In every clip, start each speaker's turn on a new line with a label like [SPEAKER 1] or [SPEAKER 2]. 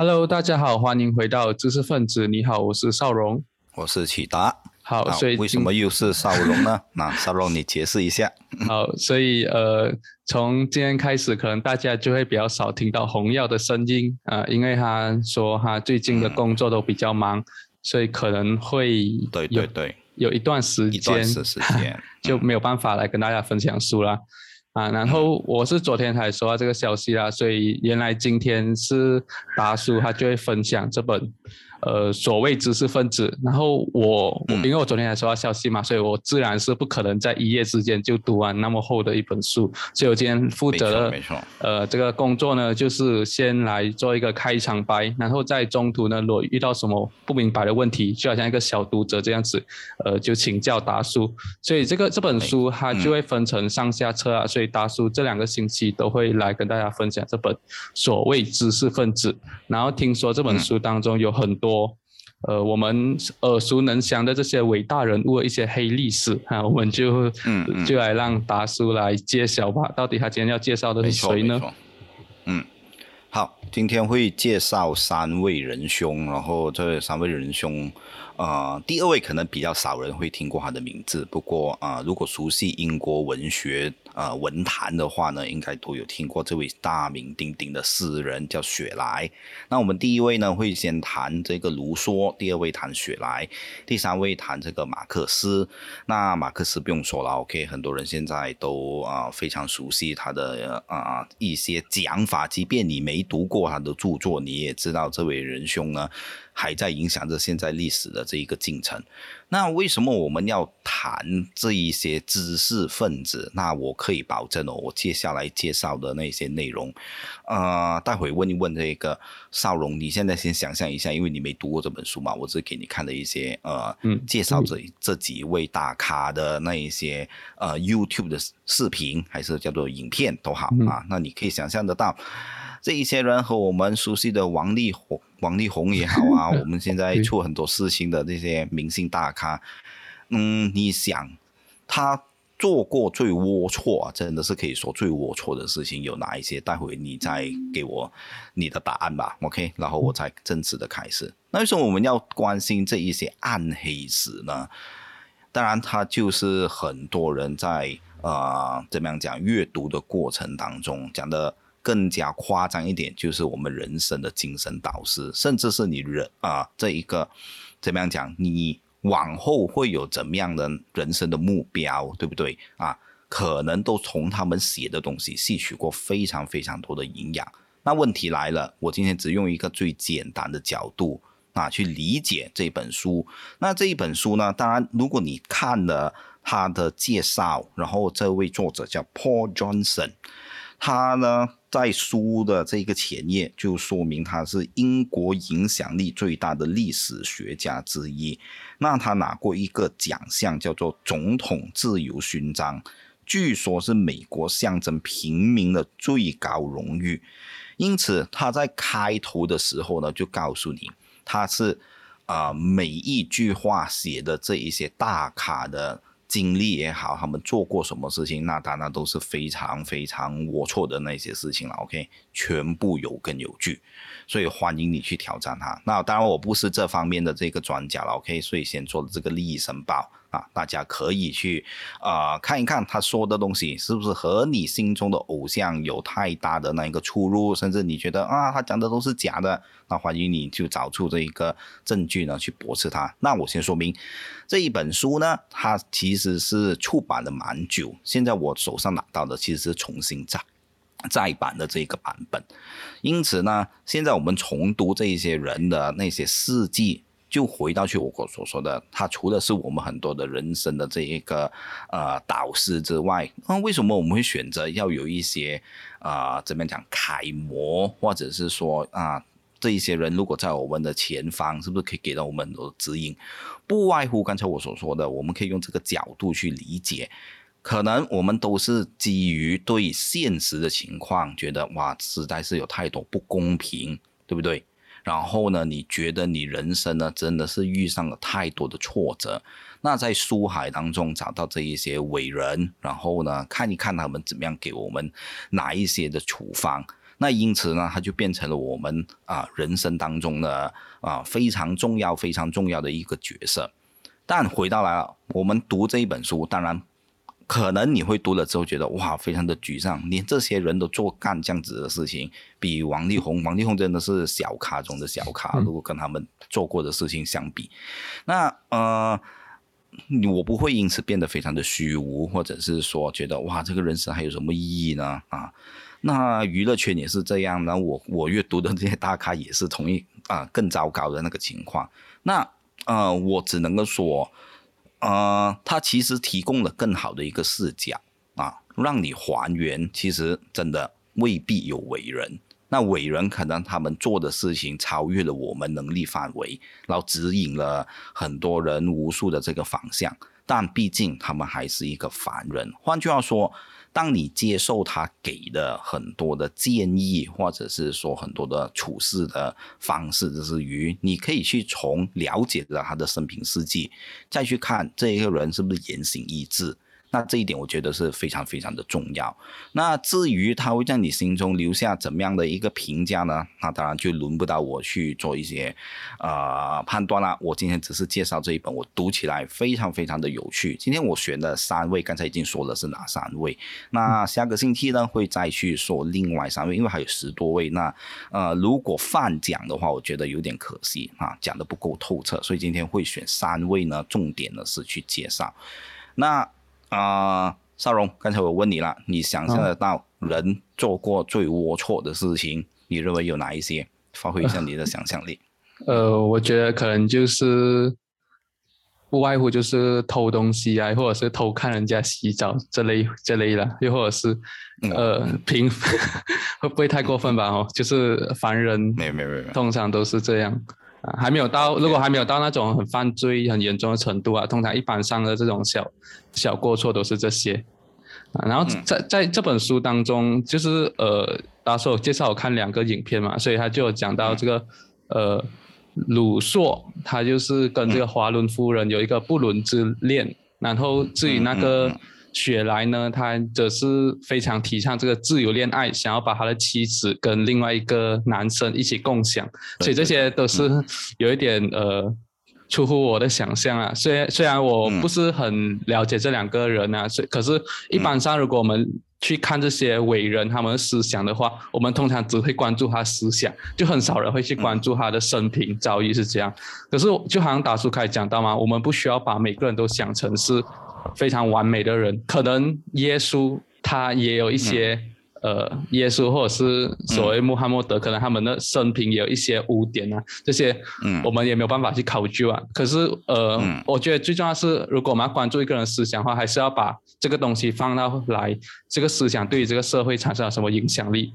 [SPEAKER 1] Hello，大家好，欢迎回到知识分子。你好，我是邵荣，
[SPEAKER 2] 我是启达。
[SPEAKER 1] 好，所以
[SPEAKER 2] 为什么又是邵荣呢？那邵荣，你解释一下。
[SPEAKER 1] 好，所以呃，从今天开始，可能大家就会比较少听到红耀的声音啊，因为他说他最近的工作都比较忙，所以可能会
[SPEAKER 2] 对对对，
[SPEAKER 1] 有一段时间一段
[SPEAKER 2] 时间
[SPEAKER 1] 就没有办法来跟大家分享书了。啊，然后我是昨天才收到这个消息啦，所以原来今天是达叔他就会分享这本。呃，所谓知识分子，然后我我因为我昨天才收到消息嘛，所以我自然是不可能在一夜之间就读完那么厚的一本书，所以我今天负责
[SPEAKER 2] 没错，
[SPEAKER 1] 呃，这个工作呢，就是先来做一个开场白，然后在中途呢，如果遇到什么不明白的问题，就好像一个小读者这样子，呃，就请教达叔。所以这个这本书它就会分成上下册啊，所以达叔这两个星期都会来跟大家分享这本所谓知识分子。然后听说这本书当中有很多。多，呃，我们耳熟能详的这些伟大人物的一些黑历史啊，我们就嗯就来让达叔来揭晓吧。到底他今天要介绍的是谁呢？
[SPEAKER 2] 嗯，好，今天会介绍三位仁兄，然后这三位仁兄。呃，第二位可能比较少人会听过他的名字，不过啊，如果熟悉英国文学呃文坛的话呢，应该都有听过这位大名鼎鼎的诗人叫雪莱。那我们第一位呢会先谈这个卢梭，第二位谈雪莱，第三位谈这个马克思。那马克思不用说了，OK，很多人现在都啊非常熟悉他的啊一些讲法，即便你没读过他的著作，你也知道这位仁兄呢。还在影响着现在历史的这一个进程。那为什么我们要谈这一些知识分子？那我可以保证哦，我接下来介绍的那些内容，呃，待会问一问这个邵荣，你现在先想象一下，因为你没读过这本书嘛，我只给你看了一些呃，介绍这这几位大咖的那一些呃 YouTube 的视频，还是叫做影片都好啊。那你可以想象得到。这一些人和我们熟悉的王力宏、王力宏也好啊，我们现在出很多事情的这些明星大咖，嗯，你想他做过最龌龊，真的是可以说最龌龊的事情有哪一些？待会你再给我你的答案吧，OK？然后我才正式的开始。那为什么我们要关心这一些暗黑史呢？当然，他就是很多人在呃怎么样讲阅读的过程当中讲的。更加夸张一点，就是我们人生的精神导师，甚至是你人啊这一个怎么样讲，你往后会有怎么样的人生的目标，对不对啊？可能都从他们写的东西吸取过非常非常多的营养。那问题来了，我今天只用一个最简单的角度啊去理解这本书。那这一本书呢，当然如果你看了他的介绍，然后这位作者叫 Paul Johnson。他呢，在书的这个前页就说明他是英国影响力最大的历史学家之一。那他拿过一个奖项，叫做总统自由勋章，据说是美国象征平民的最高荣誉。因此，他在开头的时候呢，就告诉你，他是啊，每一句话写的这一些大咖的。经历也好，他们做过什么事情，那当然都是非常非常龌龊的那些事情了。OK，全部有根有据，所以欢迎你去挑战他。那当然我不是这方面的这个专家了。OK，所以先做了这个利益申报。啊，大家可以去啊看一看他说的东西是不是和你心中的偶像有太大的那一个出入，甚至你觉得啊他讲的都是假的，那欢迎你就找出这一个证据呢去驳斥他。那我先说明这一本书呢，它其实是出版了蛮久，现在我手上拿到的其实是重新再再版的这个版本，因此呢，现在我们重读这一些人的那些事迹。就回到去我所说的，他除了是我们很多的人生的这一个呃导师之外，那为什么我们会选择要有一些啊怎么讲楷模，或者是说啊这一些人如果在我们的前方，是不是可以给到我们很多指引？不外乎刚才我所说的，我们可以用这个角度去理解，可能我们都是基于对现实的情况觉得哇，实在是有太多不公平，对不对？然后呢？你觉得你人生呢，真的是遇上了太多的挫折？那在书海当中找到这一些伟人，然后呢，看一看他们怎么样给我们哪一些的处方。那因此呢，他就变成了我们啊人生当中的啊非常重要、非常重要的一个角色。但回到来了，我们读这一本书，当然。可能你会读了之后觉得哇，非常的沮丧，连这些人都做干这样子的事情，比王力宏，王力宏真的是小咖中的小咖，如果跟他们做过的事情相比，那呃，我不会因此变得非常的虚无，或者是说觉得哇，这个人生还有什么意义呢？啊，那娱乐圈也是这样，那我我阅读的这些大咖也是同一啊更糟糕的那个情况，那呃，我只能够说。呃，它其实提供了更好的一个视角啊，让你还原，其实真的未必有伟人。那伟人可能他们做的事情超越了我们能力范围，然后指引了很多人无数的这个方向。但毕竟他们还是一个凡人。换句话说。当你接受他给的很多的建议，或者是说很多的处事的方式之余，你可以去从了解了他的生平事迹，再去看这一个人是不是言行一致。那这一点我觉得是非常非常的重要。那至于他会在你心中留下怎么样的一个评价呢？那当然就轮不到我去做一些呃判断了。我今天只是介绍这一本，我读起来非常非常的有趣。今天我选的三位，刚才已经说了是哪三位。那下个星期呢会再去说另外三位，因为还有十多位。那呃如果泛讲的话，我觉得有点可惜啊，讲的不够透彻。所以今天会选三位呢，重点的是去介绍。那啊，少荣，刚才我问你了，你想象得到人做过最龌龊的事情，你认为有哪一些？发挥一下你的想象力。
[SPEAKER 1] 呃，我觉得可能就是不外乎就是偷东西啊，或者是偷看人家洗澡这类这类的，又或者是呃平 会不会太过分吧？哦，就是凡人，
[SPEAKER 2] 没有没有没有，
[SPEAKER 1] 通常都是这样。啊，还没有到，如果还没有到那种很犯罪很严重的程度啊，通常一般上的这种小小过错都是这些啊。然后在在这本书当中，就是呃，大叔介绍我看两个影片嘛，所以他就有讲到这个呃，鲁硕他就是跟这个华伦夫人有一个不伦之恋，然后至于那个。雪莱呢，他则是非常提倡这个自由恋爱，想要把他的妻子跟另外一个男生一起共享，所以这些都是有一点呃出乎我的想象啊。虽然虽然我不是很了解这两个人啊，所以可是一般上如果我们去看这些伟人他们的思想的话，我们通常只会关注他思想，就很少人会去关注他的生平遭遇是这样。可是就好像达叔开始讲到嘛，我们不需要把每个人都想成是。非常完美的人，可能耶稣他也有一些，呃，耶稣或者是所谓穆罕默德，可能他们的生平也有一些污点啊，这些，嗯，我们也没有办法去考究啊。可是，呃，我觉得最重要是，如果我们要关注一个人思想的话，还是要把这个东西放到来，这个思想对于这个社会产生了什么影响力。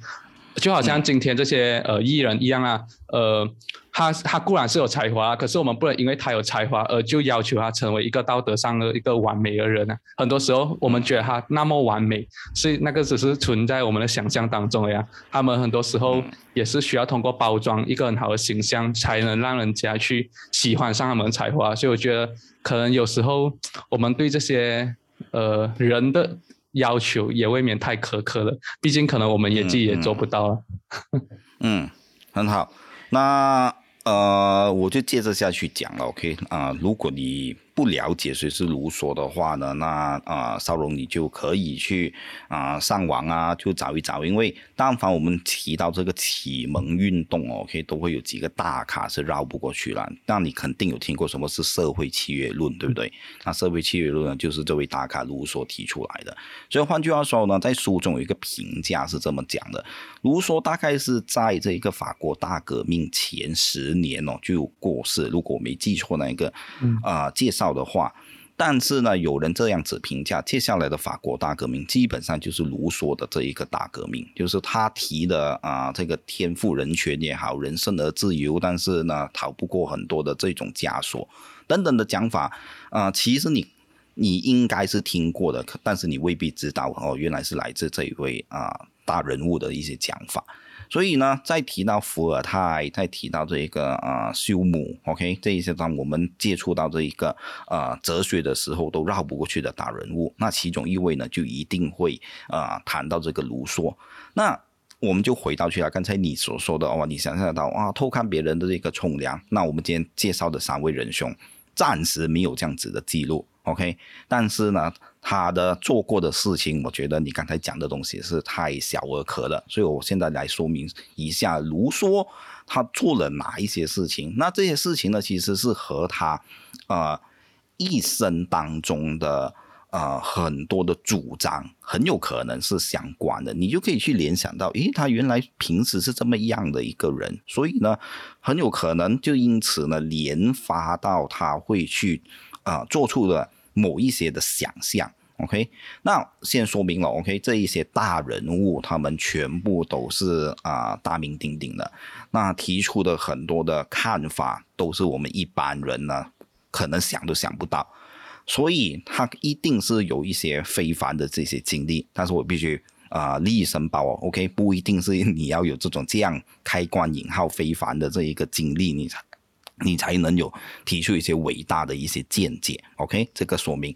[SPEAKER 1] 就好像今天这些呃艺人一样啊，呃，他他固然是有才华，可是我们不能因为他有才华而就要求他成为一个道德上的一个完美的人啊。很多时候我们觉得他那么完美，是那个只是存在我们的想象当中呀。他们很多时候也是需要通过包装一个很好的形象，才能让人家去喜欢上他们的才华。所以我觉得可能有时候我们对这些呃人的。要求也未免太苛刻了，毕竟可能我们也自己也做不到了。
[SPEAKER 2] 嗯，很好，那呃，我就接着下去讲了，OK 啊，如果你。不了解谁是卢梭的话呢，那啊，少荣你就可以去啊上网啊，就找一找。因为但凡我们提到这个启蒙运动，OK，都会有几个大咖是绕不过去了。那你肯定有听过什么是社会契约论，对不对？那社会契约论呢，就是这位大咖卢梭提出来的。所以换句话说呢，在书中有一个评价是这么讲的：卢梭大概是在这一个法国大革命前十年哦就过世。如果我没记错，那一个啊介绍。到的话，但是呢，有人这样子评价，接下来的法国大革命基本上就是卢梭的这一个大革命，就是他提的啊，这个天赋人权也好，人生的自由，但是呢，逃不过很多的这种枷锁等等的讲法啊，其实你你应该是听过的，但是你未必知道哦，原来是来自这一位啊大人物的一些讲法。所以呢，再提到伏尔泰，再提到这一个啊休姆，OK，这一些当我们接触到这一个呃哲学的时候都绕不过去的大人物，那其中一位呢，就一定会啊谈到这个卢梭。那我们就回到去了，刚才你所说的哦，你想象得到啊，偷看别人的这个冲凉。那我们今天介绍的三位仁兄，暂时没有这样子的记录，OK？但是呢，他的做过的事情，我觉得你刚才讲的东西是太小儿科了，所以我现在来说明一下，卢梭他做了哪一些事情。那这些事情呢，其实是和他呃一生当中的。啊，很多的主张很有可能是相关的，你就可以去联想到，诶，他原来平时是这么样的一个人，所以呢，很有可能就因此呢，连发到他会去啊做出了某一些的想象。OK，那先说明了，OK，这一些大人物他们全部都是啊大名鼎鼎的，那提出的很多的看法都是我们一般人呢可能想都想不到。所以他一定是有一些非凡的这些经历，但是我必须啊利益申报哦，OK，不一定是你要有这种这样开关引号非凡的这一个经历，你才你才能有提出一些伟大的一些见解，OK，这个说明。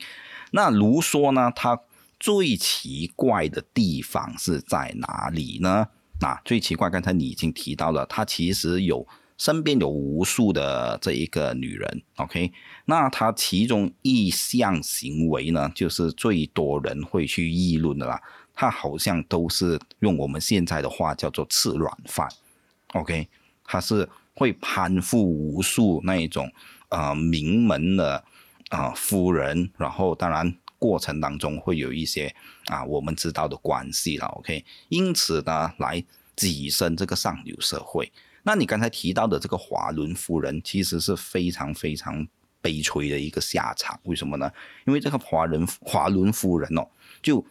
[SPEAKER 2] 那卢梭呢，他最奇怪的地方是在哪里呢？那最奇怪，刚才你已经提到了，他其实有。身边有无数的这一个女人，OK，那他其中一项行为呢，就是最多人会去议论的啦。她好像都是用我们现在的话叫做吃软饭，OK，她是会攀附无数那一种呃名门的啊夫人，然后当然过程当中会有一些啊我们知道的关系了，OK，因此呢来跻身这个上流社会。那你刚才提到的这个华伦夫人，其实是非常非常悲催的一个下场。为什么呢？因为这个华人华伦夫人哦，就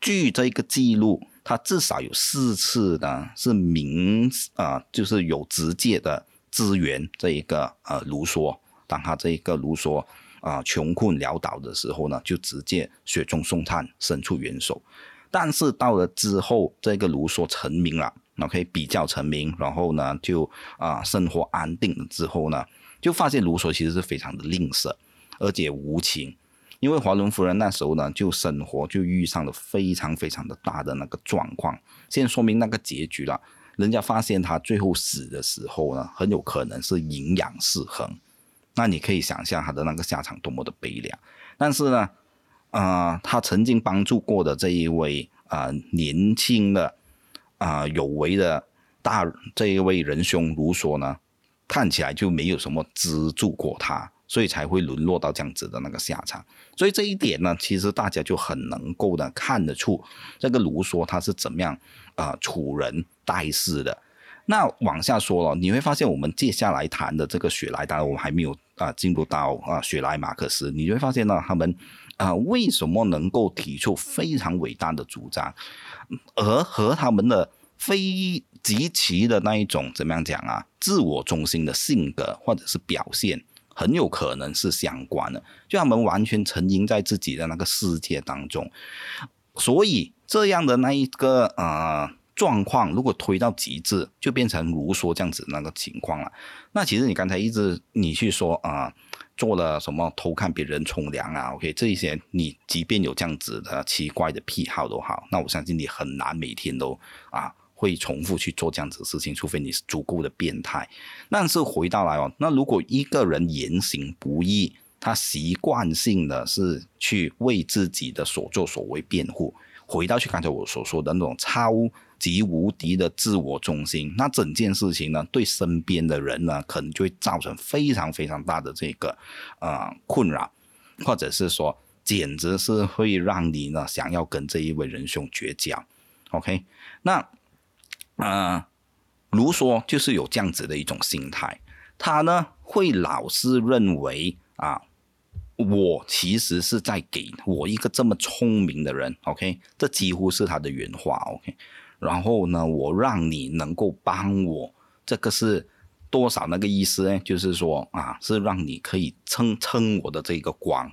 [SPEAKER 2] 据这个记录，他至少有四次呢是明啊，就是有直接的支援这一个呃卢梭。当他这一个卢梭啊穷困潦倒的时候呢，就直接雪中送炭，伸出援手。但是到了之后，这个卢梭成名了。OK，比较成名，然后呢，就啊生活安定了之后呢，就发现卢梭其实是非常的吝啬，而且无情。因为华伦夫人那时候呢，就生活就遇上了非常非常的大的那个状况。先说明那个结局了，人家发现他最后死的时候呢，很有可能是营养失衡。那你可以想象他的那个下场多么的悲凉。但是呢，啊，他曾经帮助过的这一位啊年轻的。啊，有为的大这一位仁兄卢梭呢，看起来就没有什么资助过他，所以才会沦落到这样子的那个下场。所以这一点呢，其实大家就很能够的看得出这个卢梭他是怎么样啊处人待事的。那往下说了，你会发现我们接下来谈的这个雪莱，当然我们还没有啊进入到啊雪莱马克思，你会发现呢，他们啊为什么能够提出非常伟大的主张？而和他们的非极其的那一种怎么样讲啊？自我中心的性格或者是表现，很有可能是相关的。就他们完全沉浸在自己的那个世界当中，所以这样的那一个呃状况，如果推到极致，就变成如说这样子那个情况了。那其实你刚才一直你去说啊。做了什么偷看别人冲凉啊？OK，这一些你即便有这样子的奇怪的癖好都好，那我相信你很难每天都啊会重复去做这样子的事情，除非你是足够的变态。但是回到来哦，那如果一个人言行不一，他习惯性的是去为自己的所作所为辩护，回到去刚才我所说的那种超。级无敌的自我中心，那整件事情呢，对身边的人呢，可能就会造成非常非常大的这个呃困扰，或者是说，简直是会让你呢想要跟这一位仁兄绝交。OK，那呃，卢梭就是有这样子的一种心态，他呢会老是认为啊，我其实是在给我一个这么聪明的人，OK，这几乎是他的原话，OK。然后呢，我让你能够帮我，这个是多少那个意思呢？就是说啊，是让你可以撑撑我的这个光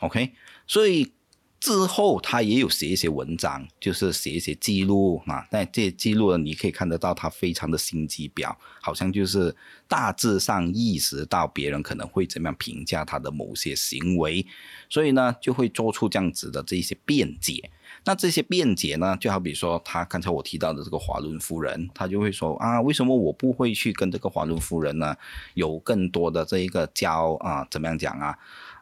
[SPEAKER 2] ，OK。所以之后他也有写一些文章，就是写一些记录啊。那这些记录呢，你可以看得到他非常的心机婊，好像就是大致上意识到别人可能会怎么样评价他的某些行为，所以呢就会做出这样子的这些辩解。那这些辩解呢，就好比说他刚才我提到的这个华伦夫人，他就会说啊，为什么我不会去跟这个华伦夫人呢有更多的这一个交啊？怎么样讲啊？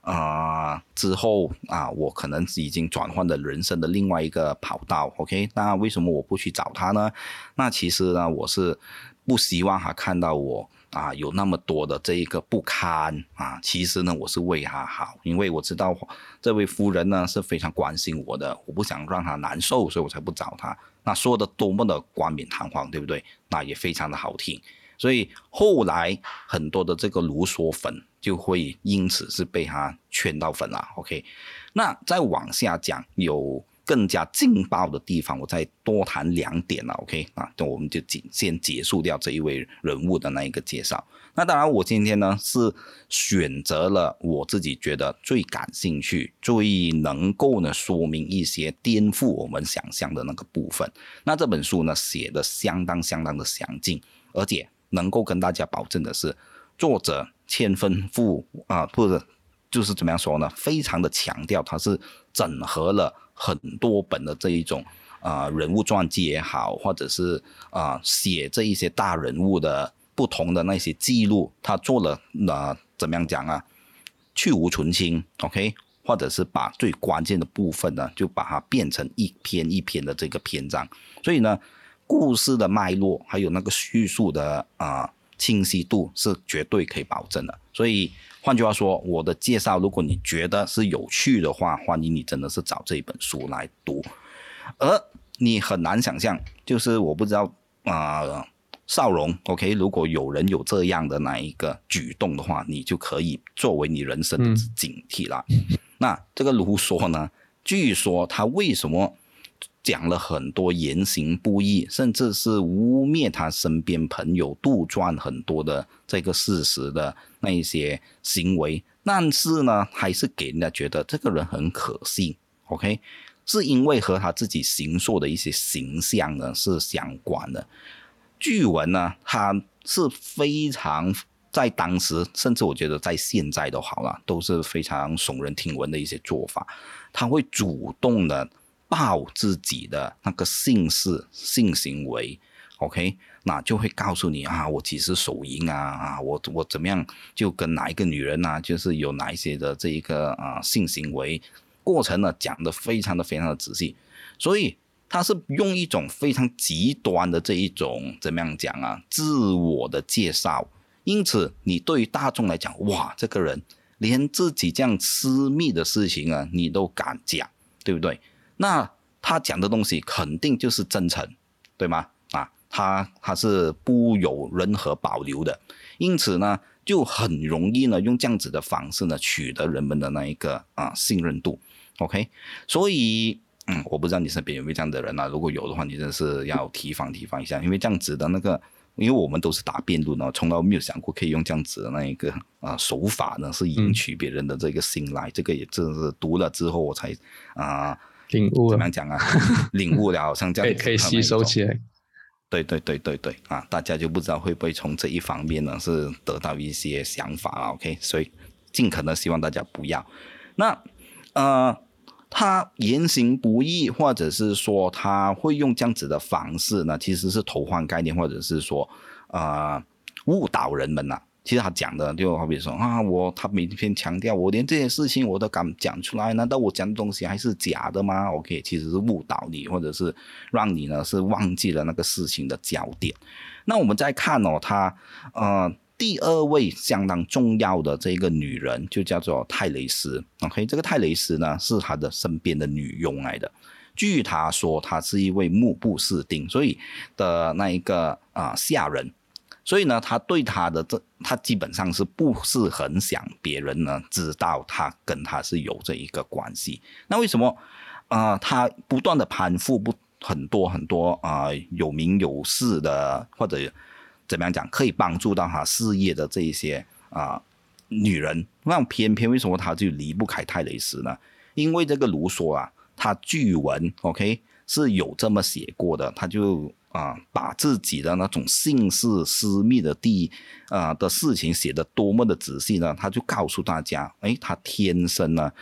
[SPEAKER 2] 啊，之后啊，我可能已经转换了人生的另外一个跑道，OK？那为什么我不去找他呢？那其实呢，我是不希望他看到我啊有那么多的这一个不堪啊。其实呢，我是为他好，因为我知道这位夫人呢是非常关心我的，我不想让他难受，所以我才不找他。那说的多么的冠冕堂皇，对不对？那也非常的好听。所以后来很多的这个卢梭粉就会因此是被他圈到粉了。OK，那再往下讲有更加劲爆的地方，我再多谈两点了。OK，那那我们就仅先结束掉这一位人物的那一个介绍。那当然，我今天呢是选择了我自己觉得最感兴趣、最能够呢说明一些颠覆我们想象的那个部分。那这本书呢写的相当相当的详尽，而且。能够跟大家保证的是，作者千分富啊，或者就是怎么样说呢？非常的强调，他是整合了很多本的这一种啊人物传记也好，或者是啊写这一些大人物的不同的那些记录，他做了那怎么样讲啊？去无存清，OK，或者是把最关键的部分呢，就把它变成一篇一篇的这个篇章，所以呢。故事的脉络，还有那个叙述的啊清晰度是绝对可以保证的。所以换句话说，我的介绍，如果你觉得是有趣的话，欢迎你真的是找这一本书来读。而你很难想象，就是我不知道啊，少荣，OK，如果有人有这样的那一个举动的话，你就可以作为你人生的警惕了。那这个卢梭呢，据说他为什么？讲了很多言行不一，甚至是污蔑他身边朋友杜撰很多的这个事实的那一些行为，但是呢，还是给人家觉得这个人很可信。OK，是因为和他自己行塑的一些形象呢是相关的。据闻呢，他是非常在当时，甚至我觉得在现在都好了，都是非常耸人听闻的一些做法。他会主动的。报自己的那个姓氏、性行为，OK，那就会告诉你啊，我几时手淫啊啊，我我怎么样就跟哪一个女人啊，就是有哪一些的这一个啊性行为。过程呢，讲的非常的非常的仔细，所以他是用一种非常极端的这一种怎么样讲啊，自我的介绍，因此你对于大众来讲，哇，这个人连自己这样私密的事情啊，你都敢讲，对不对？那他讲的东西肯定就是真诚，对吗？啊，他他是不有任何保留的，因此呢，就很容易呢用这样子的方式呢取得人们的那一个啊信任度。OK，所以嗯，我不知道你身边有没有这样的人啊？如果有的话，你真的是要提防提防一下，因为这样子的那个，因为我们都是打辩论哦，从来没有想过可以用这样子的那一个啊手法呢，是赢取别人的这个信赖。这个也真是读了之后我才啊。
[SPEAKER 1] 领悟
[SPEAKER 2] 怎么样讲啊？领悟了，好像这样
[SPEAKER 1] 可以吸收起来。
[SPEAKER 2] 对对对对对啊！大家就不知道会不会从这一方面呢是得到一些想法啊？OK，所以尽可能希望大家不要。那呃，他言行不义，或者是说他会用这样子的方式呢，其实是偷换概念，或者是说呃误导人们呐。其实他讲的就好比说啊，我他每天强调我连这些事情我都敢讲出来，难道我讲的东西还是假的吗？OK，其实是误导你，或者是让你呢是忘记了那个事情的焦点。那我们再看哦，他呃第二位相当重要的这个女人就叫做泰雷斯。OK，这个泰雷斯呢是他的身边的女佣来的。据他说，她是一位目不识丁，所以的那一个啊下人。所以呢，他对他的这，他基本上是不是很想别人呢知道他跟他是有这一个关系？那为什么啊？他不断的攀附不很多很多啊有名有势的或者怎么样讲可以帮助到他事业的这一些啊女人，那偏偏为什么他就离不开泰雷斯呢？因为这个卢梭啊，他据闻 OK 是有这么写过的，他就啊把自己的那种姓氏私密的地啊的事情写的多么的仔细呢？他就告诉大家，哎，他天生呢，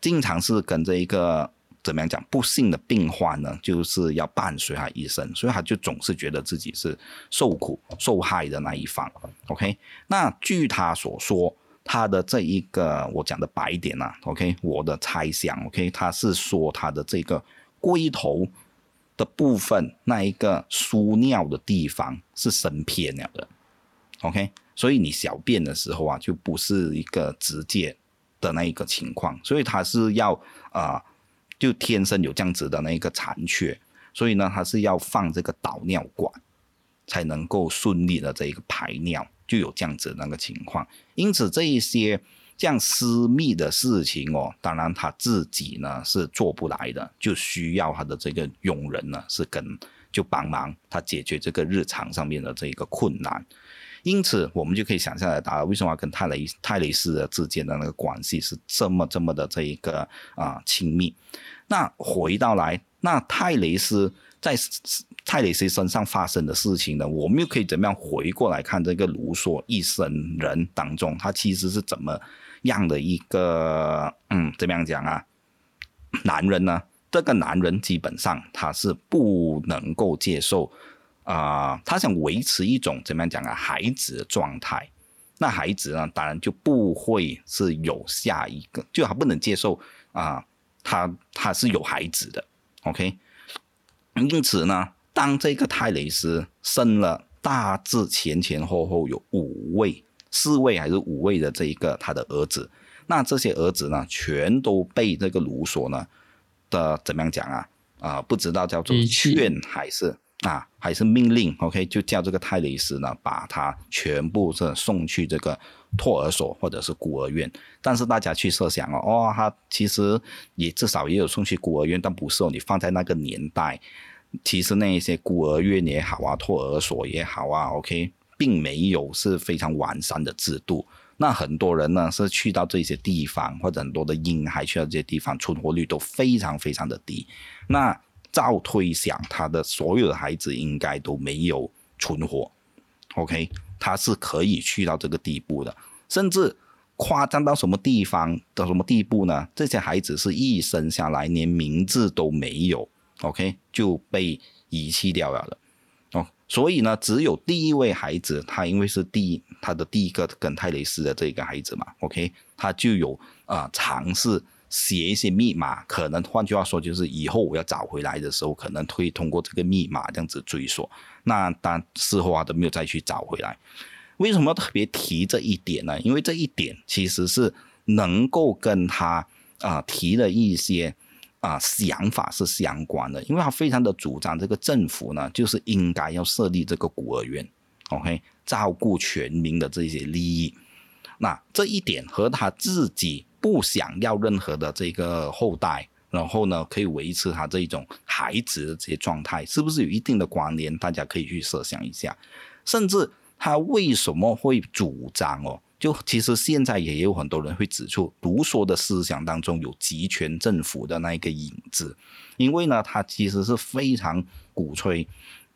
[SPEAKER 2] 经常是跟着一个。怎么样讲？不幸的病患呢，就是要伴随他一生，所以他就总是觉得自己是受苦受害的那一方。OK，那据他所说，他的这一个我讲的白点呢，OK，我的猜想，OK，他是说他的这个龟头的部分那一个输尿的地方是生偏了的。OK，所以你小便的时候啊，就不是一个直接的那一个情况，所以他是要啊。就天生有这样子的那一个残缺，所以呢，它是要放这个导尿管，才能够顺利的这一个排尿，就有这样子那个情况。因此，这一些这样私密的事情哦，当然他自己呢是做不来的，就需要他的这个佣人呢是跟就帮忙他解决这个日常上面的这一个困难。因此，我们就可以想象得到，为什么跟泰雷泰雷斯之间的那个关系是这么这么的这一个啊亲密。那回到来，那泰雷斯在泰雷斯身上发生的事情呢，我们又可以怎么样回过来看这个卢梭一生人当中，他其实是怎么样的一个嗯，怎么样讲啊？男人呢？这个男人基本上他是不能够接受。啊，他想维持一种怎么样讲啊，孩子的状态。那孩子呢，当然就不会是有下一个，就他不能接受啊，他他是有孩子的，OK。因此呢，当这个泰雷斯生了大致前前后后有五位、四位还是五位的这一个他的儿子，那这些儿子呢，全都被这个卢梭呢的怎么样讲啊啊，不知道叫做劝还是。啊，还是命令，OK，就叫这个泰雷斯呢，把他全部是送去这个托儿所或者是孤儿院。但是大家去设想哦，哦，他其实也至少也有送去孤儿院，但不是哦。你放在那个年代，其实那一些孤儿院也好啊，托儿所也好啊，OK，并没有是非常完善的制度。那很多人呢是去到这些地方，或者很多的婴孩去到这些地方，存活率都非常非常的低。那照推想，他的所有的孩子应该都没有存活，OK，他是可以去到这个地步的，甚至夸张到什么地方到什么地步呢？这些孩子是一生下来连名字都没有，OK，就被遗弃掉了的，所以呢，只有第一位孩子，他因为是第他的第一个跟泰雷斯的这个孩子嘛，OK，他就有啊尝试。写一些密码，可能换句话说，就是以后我要找回来的时候，可能会通过这个密码这样子追索。那但事后啊都没有再去找回来。为什么要特别提这一点呢？因为这一点其实是能够跟他啊提的一些啊想法是相关的。因为他非常的主张这个政府呢，就是应该要设立这个孤儿院，OK，照顾全民的这些利益。那这一点和他自己。不想要任何的这个后代，然后呢，可以维持他这一种孩子的这些状态，是不是有一定的关联？大家可以去设想一下。甚至他为什么会主张哦？就其实现在也有很多人会指出，卢梭的思想当中有集权政府的那一个影子，因为呢，他其实是非常鼓吹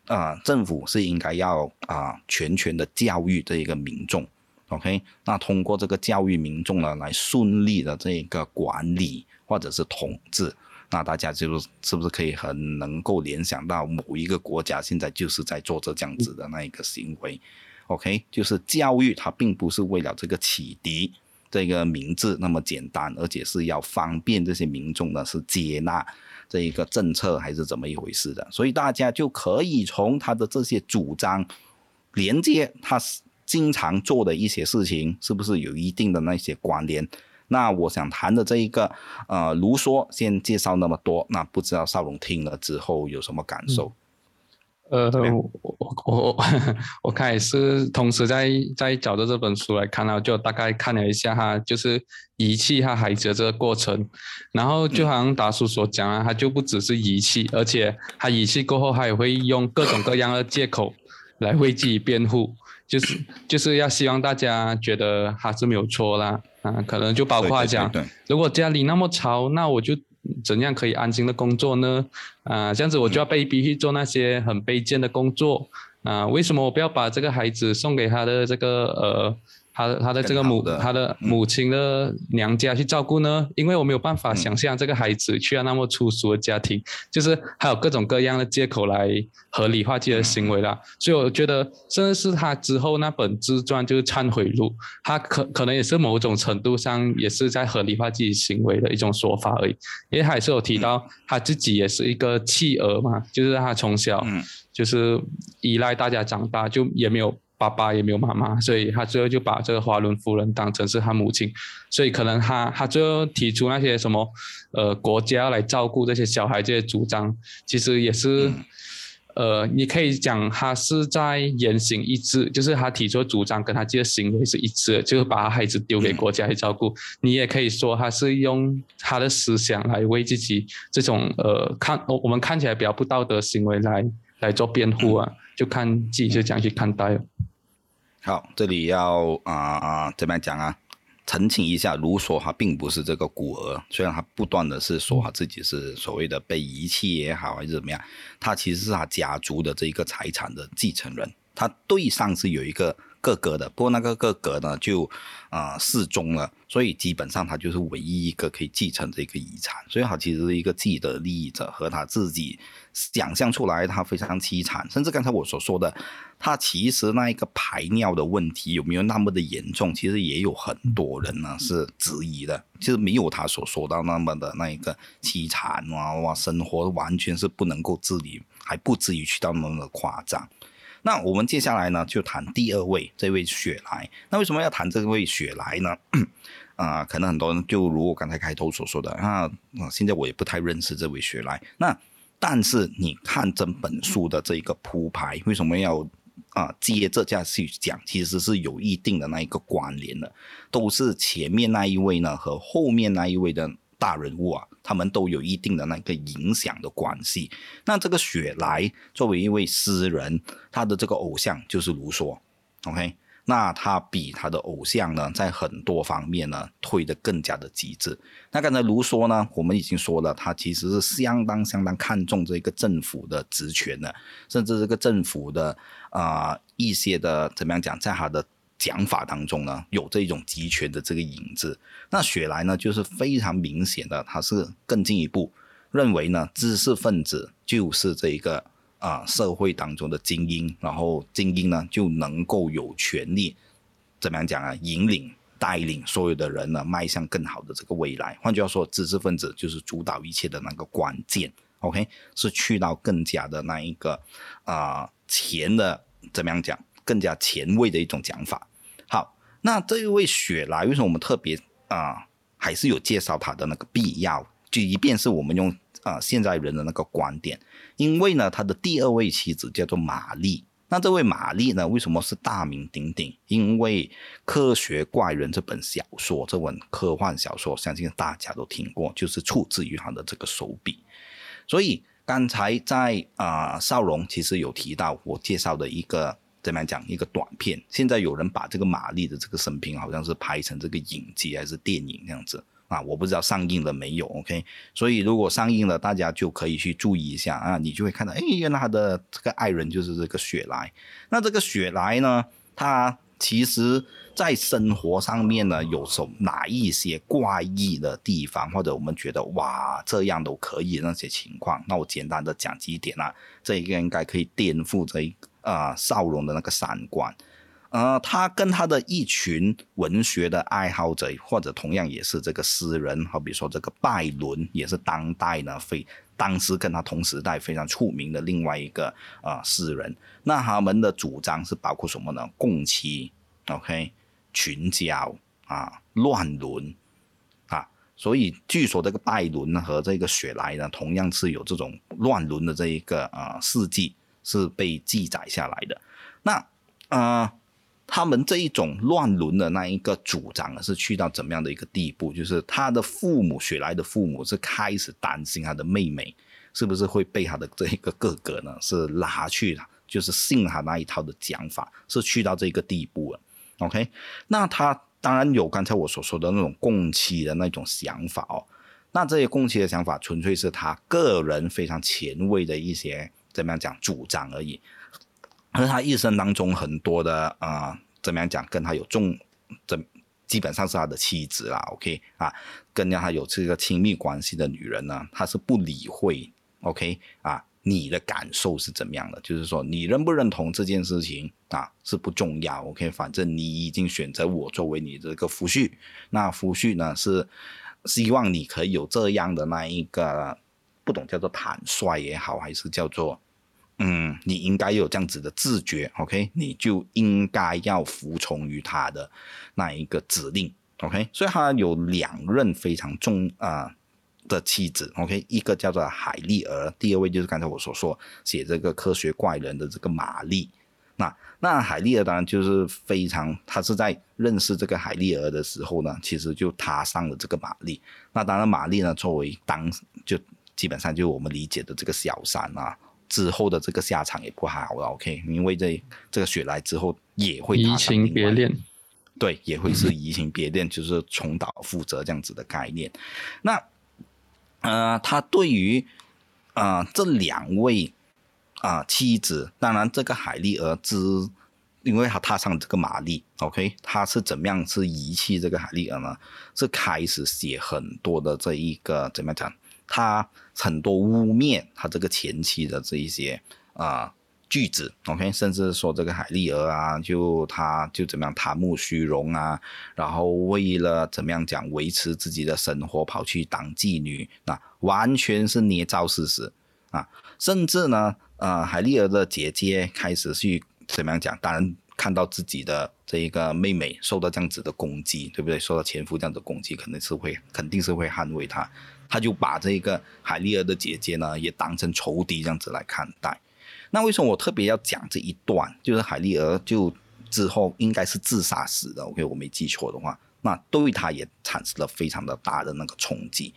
[SPEAKER 2] 啊，政府是应该要啊全权的教育这一个民众。OK，那通过这个教育民众呢，来顺利的这一个管理或者是统治，那大家就是是不是可以很能够联想到某一个国家现在就是在做这样子的那一个行为？OK，就是教育它并不是为了这个启迪这个名字那么简单，而且是要方便这些民众呢是接纳这一个政策还是怎么一回事的？所以大家就可以从他的这些主张连接他。经常做的一些事情，是不是有一定的那些关联？那我想谈的这一个，呃，卢梭先介绍那么多，那不知道少龙听了之后有什么感受？
[SPEAKER 1] 呃，我我 我开始同时在在找着这本书来看了，就大概看了一下哈，就是遗弃他孩子的这个过程，然后就好像达叔所讲啊，他就不只是遗弃，而且他遗弃过后，他也会用各种各样的借口来为自己辩护。就是 就是要希望大家觉得他是没有错啦，啊，可能就包括讲，如果家里那么吵，那我就怎样可以安心的工作呢？啊，这样子我就要被逼去做那些很卑贱的工作啊？为什么我不要把这个孩子送给他的这个呃？他他的这个母他的母亲的娘家去照顾呢？因为我没有办法想象这个孩子去了那么粗俗的家庭，就是还有各种各样的借口来合理化自己的行为啦。所以我觉得，甚至是他之后那本自传就是《忏悔录》，他可可能也是某种程度上也是在合理化自己行为的一种说法而已。因为他也是有提到他自己也是一个弃儿嘛，就是他从小就是依赖大家长大，就也没有。爸爸也没有妈妈，所以他最后就把这个华伦夫人当成是他母亲，所以可能他他最后提出那些什么，呃，国家来照顾这些小孩这些主张，其实也是，呃，你可以讲他是在言行一致，就是他提出主张跟他自己的行为是一致的，就是把他孩子丢给国家去照顾。你也可以说他是用他的思想来为自己这种呃看我我们看起来比较不道德行为来来做辩护啊，就看自己就这样去看待。
[SPEAKER 2] 好，这里要啊啊怎么样讲啊？澄清一下，卢梭他并不是这个孤儿，虽然他不断的是说他自己是所谓的被遗弃也好还是怎么样，他其实是他家族的这一个财产的继承人，他对上是有一个。哥哥的，不过那个哥哥呢就啊失踪了，所以基本上他就是唯一一个可以继承这个遗产，所以他其实是一个既得利益者和他自己想象出来他非常凄惨，甚至刚才我所说的，他其实那一个排尿的问题有没有那么的严重，其实也有很多人呢是质疑的，其实没有他所说到那么的那一个凄惨哇哇，生活完全是不能够自理，还不至于去到那么的夸张。那我们接下来呢，就谈第二位这位雪莱。那为什么要谈这位雪莱呢？啊，可能很多人就如我刚才开头所说的，啊，现在我也不太认识这位雪莱。那但是你看整本书的这一个铺排，为什么要啊接这样去讲？其实是有一定的那一个关联的，都是前面那一位呢和后面那一位的。大人物啊，他们都有一定的那个影响的关系。那这个雪莱作为一位诗人，他的这个偶像就是卢梭。OK，那他比他的偶像呢，在很多方面呢推得更加的极致。那刚才卢梭呢，我们已经说了，他其实是相当相当看重这个政府的职权的，甚至这个政府的啊一些的怎么样讲，在他的。讲法当中呢，有这种集权的这个影子。那雪莱呢，就是非常明显的，他是更进一步认为呢，知识分子就是这一个啊社会当中的精英，然后精英呢就能够有权利怎么样讲啊，引领带领所有的人呢迈向更好的这个未来。换句话说，知识分子就是主导一切的那个关键。OK，是去到更加的那一个啊前的怎么样讲，更加前卫的一种讲法。好那这一位雪莱，为什么我们特别啊，还是有介绍他的那个必要？就一便是我们用啊现在人的那个观点，因为呢，他的第二位妻子叫做玛丽。那这位玛丽呢，为什么是大名鼎鼎？因为《科学怪人》这本小说，这本科幻小说，相信大家都听过，就是出自于他的这个手笔。所以刚才在啊少荣其实有提到我介绍的一个。怎么样讲一个短片？现在有人把这个玛丽的这个生平，好像是拍成这个影集还是电影这样子啊？我不知道上映了没有？OK，所以如果上映了，大家就可以去注意一下啊，你就会看到，哎，原来他的这个爱人就是这个雪莱。那这个雪莱呢，他其实在生活上面呢，有什哪一些怪异的地方，或者我们觉得哇，这样都可以那些情况？那我简单的讲几点啊，这一个应该可以颠覆这一。啊，少龙的那个三观，呃，他跟他的一群文学的爱好者，或者同样也是这个诗人，好比说这个拜伦，也是当代呢非当时跟他同时代非常出名的另外一个啊诗人。那他们的主张是包括什么呢？共妻，OK，群交啊，乱伦啊。所以据说这个拜伦呢和这个雪莱呢，同样是有这种乱伦的这一个啊事迹。是被记载下来的，那呃，他们这一种乱伦的那一个主张是去到怎么样的一个地步？就是他的父母雪莱的父母是开始担心他的妹妹是不是会被他的这一个哥哥呢是拉去就是信他那一套的讲法，是去到这个地步了。OK，那他当然有刚才我所说的那种共妻的那种想法哦。那这些共妻的想法，纯粹是他个人非常前卫的一些怎么样讲主张而已。而他一生当中很多的啊，怎么样讲，跟他有重，怎基本上是他的妻子啦。OK 啊，跟让他有这个亲密关系的女人呢，他是不理会。OK 啊，你的感受是怎么样的？就是说，你认不认同这件事情啊，是不重要。OK，反正你已经选择我作为你这个夫婿，那夫婿呢是希望你可以有这样的那一个，不懂叫做坦率也好，还是叫做。嗯，你应该有这样子的自觉，OK？你就应该要服从于他的那一个指令，OK？所以他有两任非常重啊的妻子，OK？一个叫做海丽儿，第二位就是刚才我所说写这个科学怪人的这个玛丽。那那海丽儿当然就是非常，他是在认识这个海丽儿的时候呢，其实就踏上了这个玛丽。那当然玛丽呢，作为当就基本上就我们理解的这个小三啊。之后的这个下场也不好了，OK？因为这这个雪莱之后也会
[SPEAKER 1] 移情别恋，
[SPEAKER 2] 对，也会是移情别恋，就是重蹈覆辙这样子的概念。那呃，他对于啊这两位啊妻子，当然这个海丽儿之，因为他踏上这个玛丽，OK？他是怎么样是遗弃这个海丽儿呢？是开始写很多的这一个怎么讲？他很多污蔑他这个前妻的这一些啊句子，OK，甚至说这个海丽儿啊，就他就怎么样贪慕虚荣啊，然后为了怎么样讲维持自己的生活，跑去当妓女，那完全是捏造事实啊，甚至呢，呃，海丽儿的姐姐开始去怎么样讲，当然看到自己的这一个妹妹受到这样子的攻击，对不对？受到前夫这样的攻击，肯定是会肯定是会捍卫她。他就把这个海丽儿的姐姐呢，也当成仇敌这样子来看待。那为什么我特别要讲这一段？就是海丽儿就之后应该是自杀死的。OK，我没记错的话，那对他也产生了非常的大的那个冲击。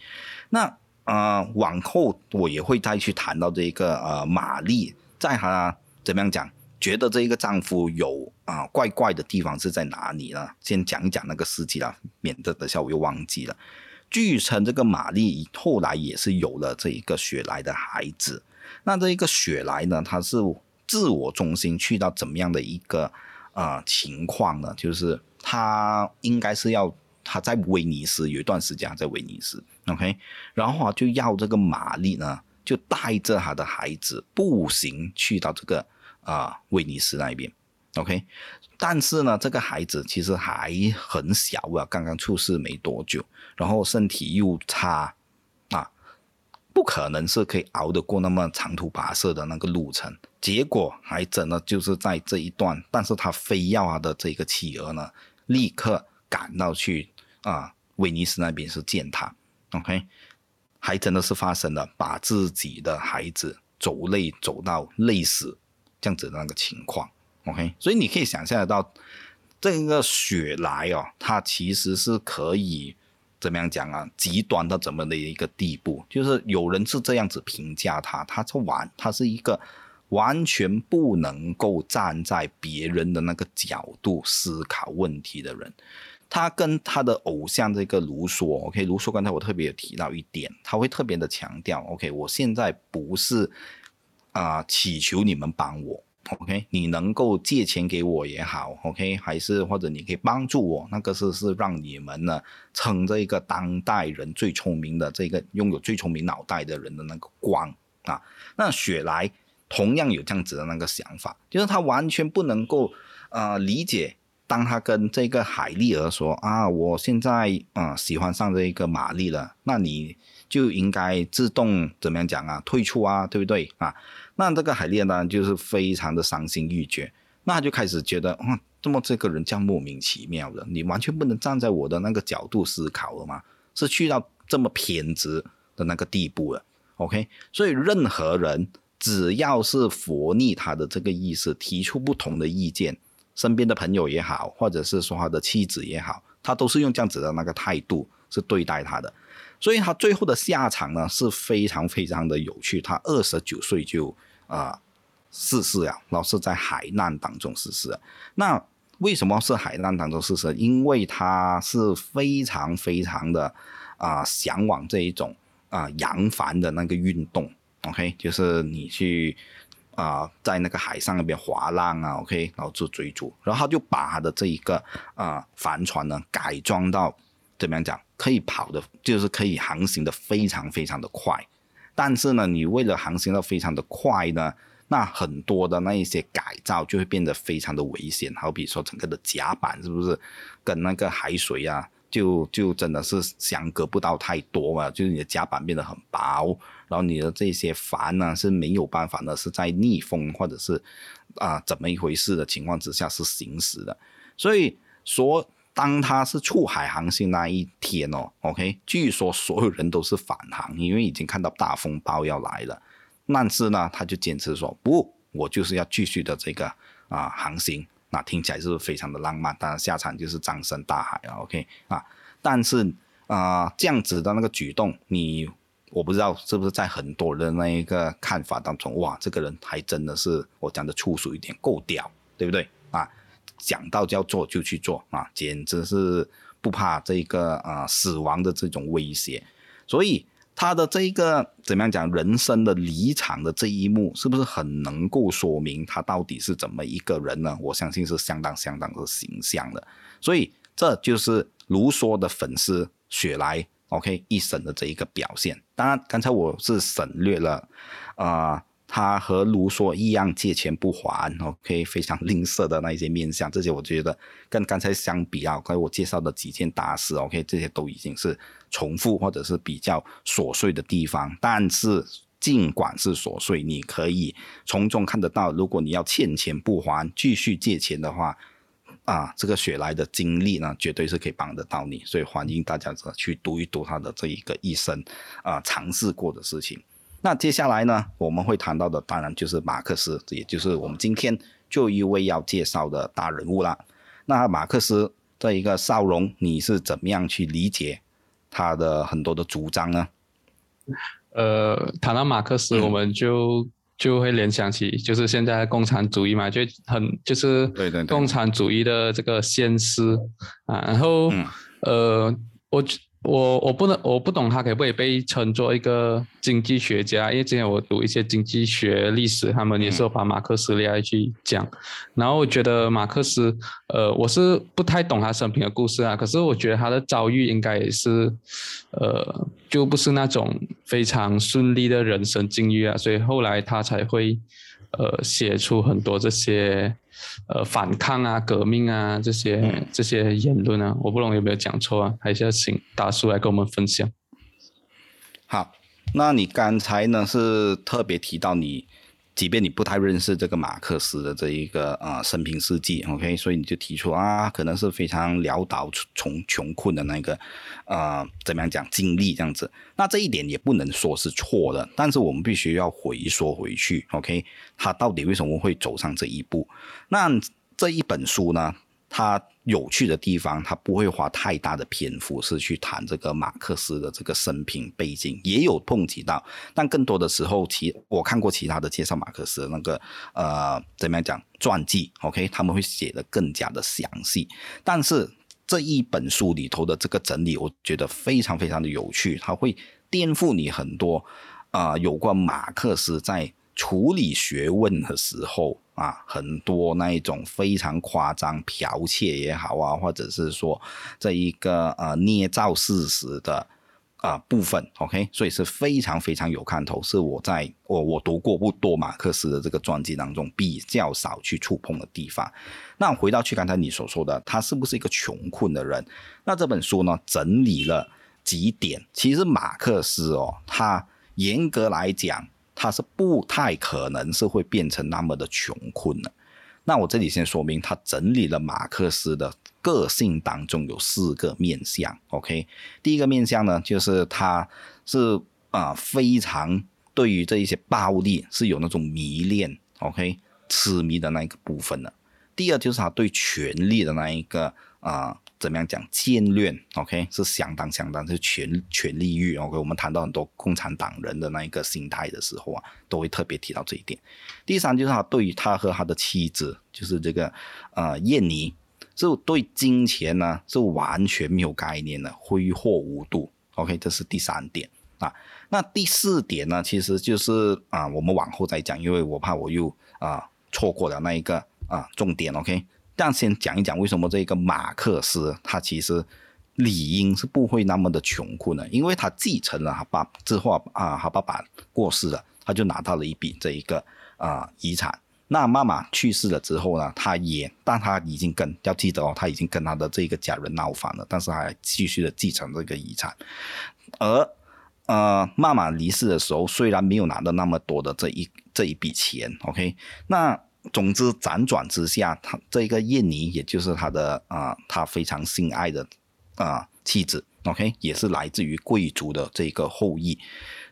[SPEAKER 2] 那呃，往后我也会再去谈到这个呃，玛丽在她怎么样讲，觉得这一个丈夫有啊怪怪的地方是在哪里呢？先讲一讲那个事迹啦，免得等下我又忘记了。据称，这个玛丽后来也是有了这一个雪莱的孩子。那这一个雪莱呢，他是自我中心去到怎么样的一个呃情况呢？就是他应该是要他在威尼斯有一段时间在威尼斯，OK，然后啊就要这个玛丽呢就带着他的孩子步行去到这个啊威尼斯那边，OK。但是呢，这个孩子其实还很小啊，刚刚出世没多久，然后身体又差，啊，不可能是可以熬得过那么长途跋涉的那个路程。结果还真的就是在这一段，但是他非要他的这个企鹅呢，立刻赶到去啊威尼斯那边是见他，OK，还真的是发生了把自己的孩子走累走到累死这样子的那个情况。OK，所以你可以想象得到，这个雪莱哦，它其实是可以怎么样讲啊？极端到怎么的一个地步？就是有人是这样子评价他，他是完，他是一个完全不能够站在别人的那个角度思考问题的人。他跟他的偶像这个卢梭，OK，卢梭刚才我特别有提到一点，他会特别的强调，OK，我现在不是啊祈求你们帮我。OK，你能够借钱给我也好，OK，还是或者你可以帮助我，那个是是让你们呢撑着一个当代人最聪明的这个拥有最聪明脑袋的人的那个光啊。那雪莱同样有这样子的那个想法，就是他完全不能够呃理解，当他跟这个海丽儿说啊，我现在啊喜欢上这一个玛丽了，那你就应该自动怎么样讲啊，退出啊，对不对啊？那这个海丽呢，就是非常的伤心欲绝，那就开始觉得，哇，这么这个人这样莫名其妙的，你完全不能站在我的那个角度思考了吗？是去到这么偏执的那个地步了，OK？所以任何人只要是佛逆他的这个意思，提出不同的意见，身边的朋友也好，或者是说他的妻子也好，他都是用这样子的那个态度是对待他的。所以他最后的下场呢是非常非常的有趣。他二十九岁就啊逝世了，然后是在海难当中逝世。那为什么是海难当中逝世？因为他是非常非常的啊向往这一种啊扬帆的那个运动。OK，就是你去啊在那个海上那边划浪啊，OK，然后做追逐，然后他就把他的这一个啊帆船呢改装到怎么样讲，可以跑的，就是可以航行的非常非常的快。但是呢，你为了航行的非常的快呢，那很多的那一些改造就会变得非常的危险。好比说整个的甲板是不是跟那个海水啊，就就真的是相隔不到太多嘛？就是你的甲板变得很薄，然后你的这些帆呢是没有办法呢是在逆风或者是啊怎么一回事的情况之下是行驶的。所以说。当他是出海航行那一天哦，OK，据说所有人都是返航，因为已经看到大风暴要来了。但是呢，他就坚持说不，我就是要继续的这个啊航行。那听起来是不是非常的浪漫？当然下场就是葬身大海啊，OK 啊。但是啊，这样子的那个举动，你我不知道是不是在很多人那一个看法当中，哇，这个人还真的是我讲的粗俗一点，够屌，对不对？讲到就要做就去做啊，简直是不怕这个啊死亡的这种威胁。所以他的这一个怎么样讲人生的离场的这一幕，是不是很能够说明他到底是怎么一个人呢？我相信是相当相当的形象的。所以这就是卢梭的粉丝雪莱 OK 一生的这一个表现。当然，刚才我是省略了啊。他和卢梭一样借钱不还，OK，非常吝啬的那一些面相，这些我觉得跟刚才相比啊，刚才我介绍的几件大事，OK，这些都已经是重复或者是比较琐碎的地方。但是尽管是琐碎，你可以从中看得到，如果你要欠钱不还，继续借钱的话，啊，这个雪莱的经历呢，绝对是可以帮得到你。所以欢迎大家去读一读他的这一个一生啊，尝试过的事情。那接下来呢，我们会谈到的当然就是马克思，也就是我们今天就一位要介绍的大人物了。那马克思这一个少龙，你是怎么样去理解他的很多的主张呢？
[SPEAKER 1] 呃，谈到马克思，我们就就会联想起，就是现在共产主义嘛，就很就是共产主义的这个先师啊。然后呃，我。我我不能我不懂他可不可以被称作一个经济学家，因为之前我读一些经济学历史，他们也是有把马克思列下去讲。然后我觉得马克思，呃，我是不太懂他生平的故事啊，可是我觉得他的遭遇应该也是，呃，就不是那种非常顺利的人生境遇啊，所以后来他才会。呃，写出很多这些呃反抗啊、革命啊这些这些言论啊，我不懂有没有讲错啊？还是要请大叔来跟我们分享。
[SPEAKER 2] 好，那你刚才呢是特别提到你。即便你不太认识这个马克思的这一个呃生平事迹，OK，所以你就提出啊，可能是非常潦倒、穷穷困的那个呃怎么样讲经历这样子。那这一点也不能说是错的，但是我们必须要回缩回去，OK，他到底为什么会走上这一步？那这一本书呢？他有趣的地方，他不会花太大的篇幅是去谈这个马克思的这个生平背景，也有碰及到，但更多的时候，其我看过其他的介绍马克思的那个呃怎么样讲传记，OK，他们会写的更加的详细。但是这一本书里头的这个整理，我觉得非常非常的有趣，它会颠覆你很多啊有关马克思在处理学问的时候。啊，很多那一种非常夸张剽窃也好啊，或者是说这一个呃捏造事实的啊部分，OK，所以是非常非常有看头，是我在我我读过不多马克思的这个传记当中比较少去触碰的地方。那回到去刚才你所说的，他是不是一个穷困的人？那这本书呢，整理了几点。其实马克思哦，他严格来讲。他是不太可能是会变成那么的穷困的。那我这里先说明，他整理了马克思的个性当中有四个面相。OK，第一个面相呢，就是他是啊非常对于这一些暴力是有那种迷恋，OK，痴迷的那一个部分的。第二就是他对权力的那一个啊。怎么样讲奸略？OK，是相当相当是权权力欲。OK，我们谈到很多共产党人的那一个心态的时候啊，都会特别提到这一点。第三就是他对于他和他的妻子，就是这个呃燕妮，是对金钱呢是完全没有概念的，挥霍无度。OK，这是第三点啊。那第四点呢，其实就是啊，我们往后再讲，因为我怕我又啊错过了那一个啊重点。OK。但先讲一讲为什么这个马克思他其实理应是不会那么的穷困呢？因为他继承了他爸之后啊，他爸爸过世了，他就拿到了一笔这一个啊遗产。那妈妈去世了之后呢，他也，但他已经跟要记得哦，他已经跟他的这个家人闹翻了，但是还继续的继承这个遗产。而呃，妈妈离世的时候，虽然没有拿到那么多的这一这一笔钱，OK，那。总之，辗转之下，他这个燕妮，也就是他的啊，他非常心爱的啊妻子，OK，也是来自于贵族的这个后裔，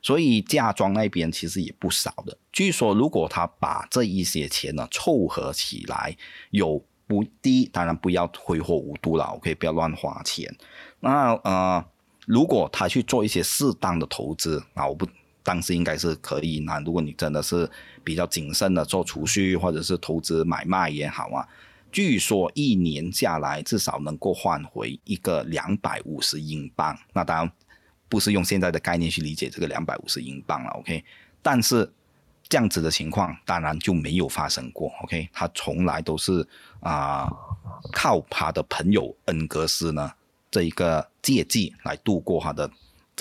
[SPEAKER 2] 所以嫁妆那边其实也不少的。据说，如果他把这一些钱呢凑合起来，有不低，当然不要挥霍无度了，OK，不要乱花钱。那呃，如果他去做一些适当的投资，那我不。当时应该是可以那如果你真的是比较谨慎的做储蓄或者是投资买卖也好啊，据说一年下来至少能够换回一个两百五十英镑。那当然不是用现在的概念去理解这个两百五十英镑了，OK？但是这样子的情况当然就没有发生过，OK？他从来都是啊靠他的朋友恩格斯呢这一个借记来度过他的。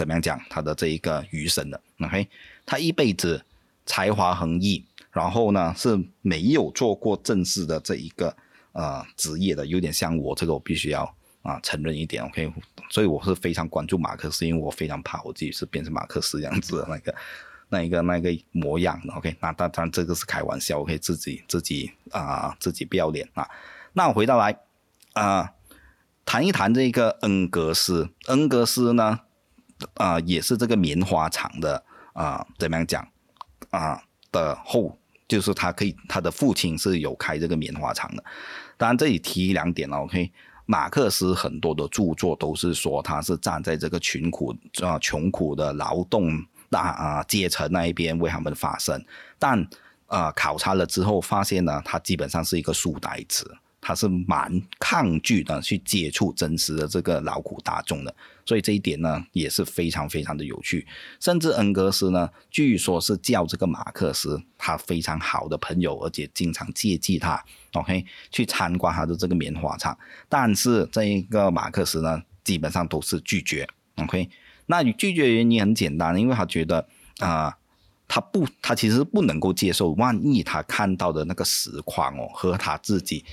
[SPEAKER 2] 怎么样讲他的这一个余生的？OK，他一辈子才华横溢，然后呢是没有做过正式的这一个呃职业的，有点像我这个，我必须要啊承认一点。OK，所以我是非常关注马克思，因为我非常怕我自己是变成马克思这样子的那个 那一个那一个模样。OK，那当然这个是开玩笑，OK，自己自己啊自己不要脸啊。那我回到来啊，谈一谈这个恩格斯，恩格斯呢？啊，也是这个棉花厂的啊，怎么样讲啊的后，就是他可以，他的父亲是有开这个棉花厂的。当然这里提两点了，OK，马克思很多的著作都是说他是站在这个穷苦啊穷苦的劳动大啊阶层那一边为他们发声，但啊考察了之后发现呢，他基本上是一个书呆子。他是蛮抗拒的去接触真实的这个劳苦大众的，所以这一点呢也是非常非常的有趣。甚至恩格斯呢，据说是叫这个马克思他非常好的朋友，而且经常借记他，OK，去参观他的这个棉花厂。但是这一个马克思呢，基本上都是拒绝，OK。那你拒绝原因很简单，因为他觉得啊，他不，他其实不能够接受，万一他看到的那个实况哦，和他自己。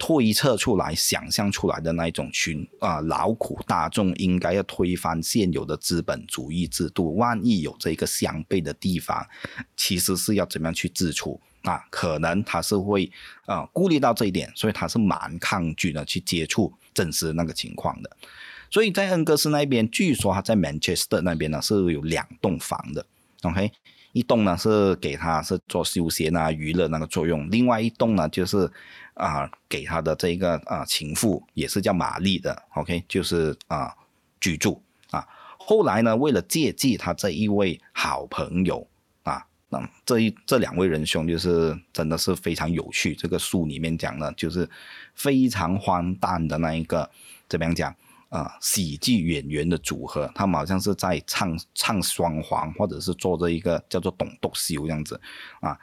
[SPEAKER 2] 推测出来、想象出来的那一种群啊，劳苦大众应该要推翻现有的资本主义制度。万一有这个相悖的地方，其实是要怎么样去自处啊？可能他是会啊顾虑到这一点，所以他是蛮抗拒的去接触真实那个情况的。所以在恩格斯那边，据说他在 Manchester 那边呢是有两栋房的，OK，一栋呢是给他是做休闲啊娱乐那个作用，另外一栋呢就是。啊，给他的这一个啊情妇也是叫玛丽的，OK，就是啊居住啊。后来呢，为了借记他这一位好朋友啊，那这一这两位仁兄就是真的是非常有趣。这个书里面讲的，就是非常荒诞的那一个怎么样讲啊？喜剧演员的组合，他们好像是在唱唱双簧，或者是做这一个叫做董笃秀这样子啊。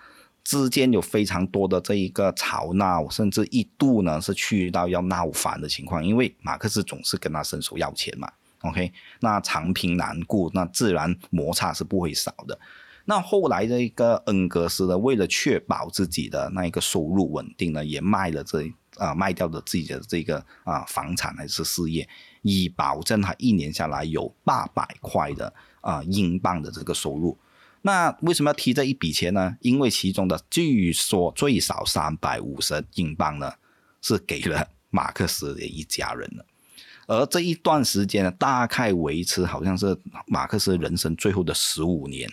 [SPEAKER 2] 之间有非常多的这一个吵闹，甚至一度呢是去到要闹翻的情况，因为马克思总是跟他伸手要钱嘛。OK，那长平难顾，那自然摩擦是不会少的。那后来这个恩格斯呢，为了确保自己的那一个收入稳定呢，也卖了这啊卖掉了自己的这个啊房产还是事业，以保证他一年下来有八百块的啊英镑的这个收入。那为什么要提这一笔钱呢？因为其中的据说最少三百五十英镑呢，是给了马克思的一家人了。而这一段时间呢，大概维持好像是马克思人生最后的十五年。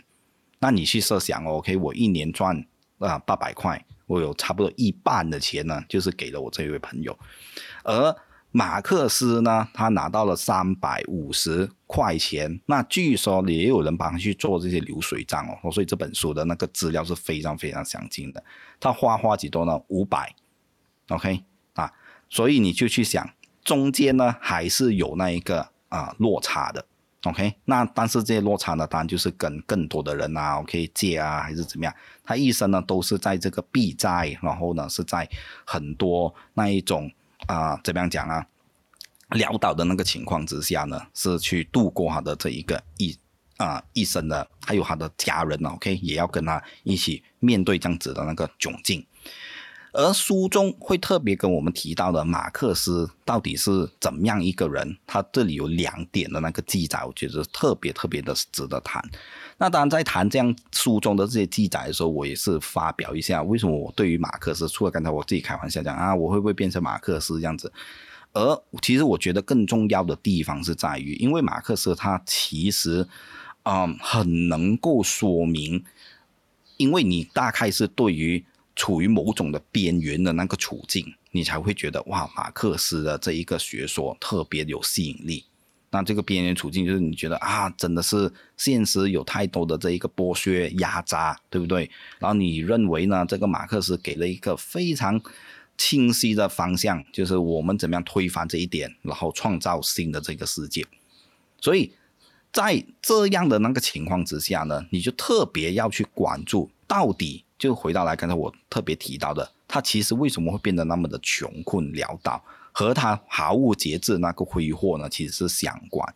[SPEAKER 2] 那你去设想，OK，我一年赚啊八百块，我有差不多一半的钱呢，就是给了我这位朋友。而马克思呢，他拿到了三百五十块钱。那据说也有人帮他去做这些流水账哦，所以这本书的那个资料是非常非常详尽的。他花花几多呢？五百，OK 啊，所以你就去想，中间呢还是有那一个啊落差的。OK，那但是这些落差呢，当然就是跟更多的人啊，OK 借啊，还是怎么样？他一生呢都是在这个避债，然后呢是在很多那一种啊，怎么样讲啊，潦倒的那个情况之下呢，是去度过他的这一个一啊一生的，还有他的家人呢，OK 也要跟他一起面对这样子的那个窘境。而书中会特别跟我们提到的马克思到底是怎么样一个人？他这里有两点的那个记载，我觉得特别特别的值得谈。那当然，在谈这样书中的这些记载的时候，我也是发表一下为什么我对于马克思，除了刚才我自己开玩笑讲啊，我会不会变成马克思这样子？而其实我觉得更重要的地方是在于，因为马克思他其实，嗯，很能够说明，因为你大概是对于。处于某种的边缘的那个处境，你才会觉得哇，马克思的这一个学说特别有吸引力。那这个边缘处境就是你觉得啊，真的是现实有太多的这一个剥削压榨，对不对？然后你认为呢？这个马克思给了一个非常清晰的方向，就是我们怎么样推翻这一点，然后创造新的这个世界。所以在这样的那个情况之下呢，你就特别要去关注到底。就回到来刚才我特别提到的，他其实为什么会变得那么的穷困潦倒，和他毫无节制那个挥霍呢，其实是相关。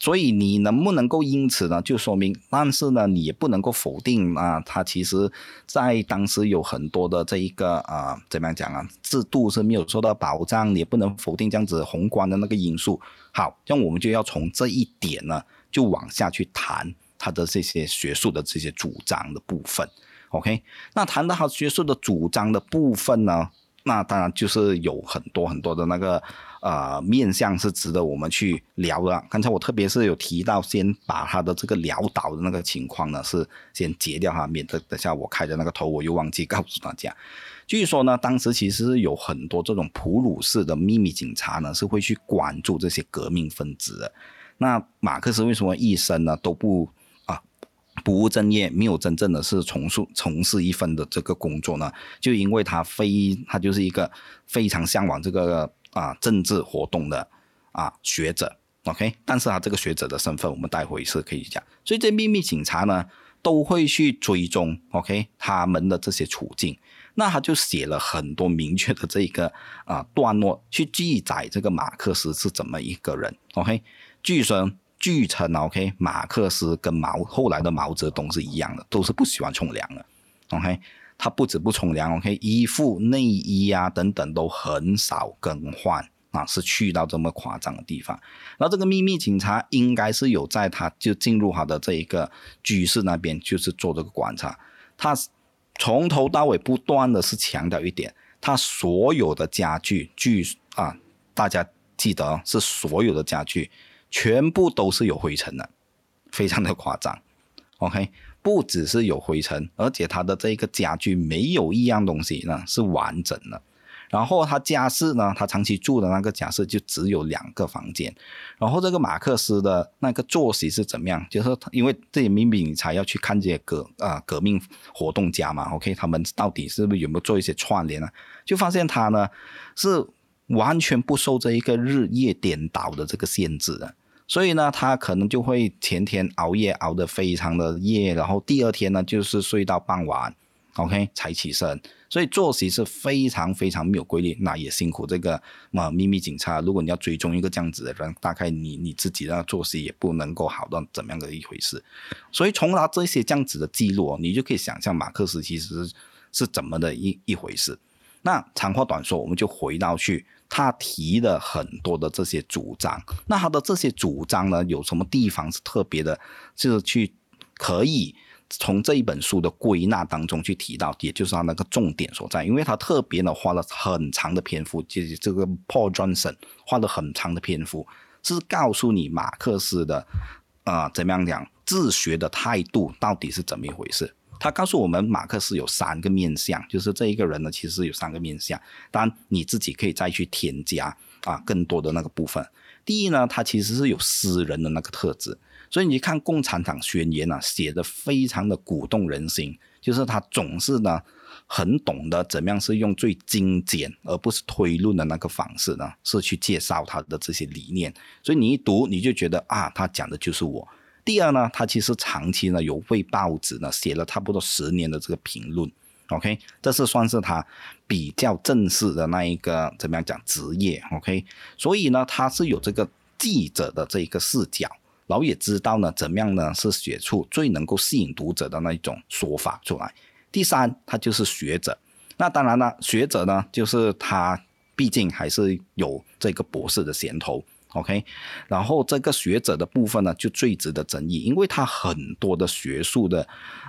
[SPEAKER 2] 所以你能不能够因此呢，就说明，但是呢，你也不能够否定啊，他其实在当时有很多的这一个啊，怎么样讲啊，制度是没有受到保障，也不能否定这样子宏观的那个因素。好，这样我们就要从这一点呢，就往下去谈他的这些学术的这些主张的部分。OK，那谈到他学术的主张的部分呢，那当然就是有很多很多的那个呃面向是值得我们去聊的。刚才我特别是有提到，先把他的这个潦倒的那个情况呢，是先截掉哈，免得等下我开的那个头我又忘记告诉大家。据说呢，当时其实有很多这种普鲁士的秘密警察呢，是会去关注这些革命分子的。那马克思为什么一生呢都不？不务正业，没有真正的是从事从事一份的这个工作呢，就因为他非他就是一个非常向往这个啊政治活动的啊学者，OK，但是他这个学者的身份，我们待会是可以讲，所以这秘密警察呢都会去追踪，OK，他们的这些处境，那他就写了很多明确的这一个啊段落去记载这个马克思是怎么一个人，OK，据说。据称，OK，马克思跟毛后来的毛泽东是一样的，都是不喜欢冲凉的，OK，他不止不冲凉，OK，衣服、内衣啊等等都很少更换啊，是去到这么夸张的地方。然后这个秘密警察应该是有在他就进入他的这一个居室那边，就是做这个观察。他从头到尾不断的是强调一点，他所有的家具，据啊大家记得是所有的家具。全部都是有灰尘的，非常的夸张。OK，不只是有灰尘，而且它的这个家具没有一样东西呢是完整的。然后他家室呢，他长期住的那个家室就只有两个房间。然后这个马克思的那个作息是怎么样？就是因为这些秘密警察要去看这些革啊革命活动家嘛。OK，他们到底是不是有没有做一些串联呢？就发现他呢是。完全不受这一个日夜颠倒的这个限制的，所以呢，他可能就会前天熬夜熬得非常的夜，然后第二天呢就是睡到傍晚，OK 才起身，所以作息是非常非常没有规律。那也辛苦这个啊秘密警察，如果你要追踪一个这样子的人，大概你你自己的作息也不能够好到怎么样的一回事。所以从他这些这样子的记录，你就可以想象马克思其实是怎么的一一回事。那长话短说，我们就回到去。他提了很多的这些主张，那他的这些主张呢，有什么地方是特别的？就是去可以从这一本书的归纳当中去提到，也就是他那个重点所在。因为他特别的花了很长的篇幅，就是这个 Paul Johnson 花了很长的篇幅，是告诉你马克思的啊怎么样讲自学的态度到底是怎么一回事。他告诉我们，马克思有三个面相，就是这一个人呢，其实有三个面相。当然，你自己可以再去添加啊更多的那个部分。第一呢，他其实是有诗人的那个特质，所以你看《共产党宣言》呢，写的非常的鼓动人心，就是他总是呢很懂得怎么样是用最精简而不是推论的那个方式呢，是去介绍他的这些理念。所以你一读你就觉得啊，他讲的就是我。第二呢，他其实长期呢有为报纸呢写了差不多十年的这个评论。OK，这是算是他比较正式的那一个怎么样讲职业？OK，所以呢，他是有这个记者的这一个视角，然后也知道呢怎么样呢是写出最能够吸引读者的那一种说法出来。第三，他就是学者，那当然了，学者呢就是他毕竟还是有这个博士的衔头，OK，然后这个学者的部分呢就最值得争议，因为他很多的学术的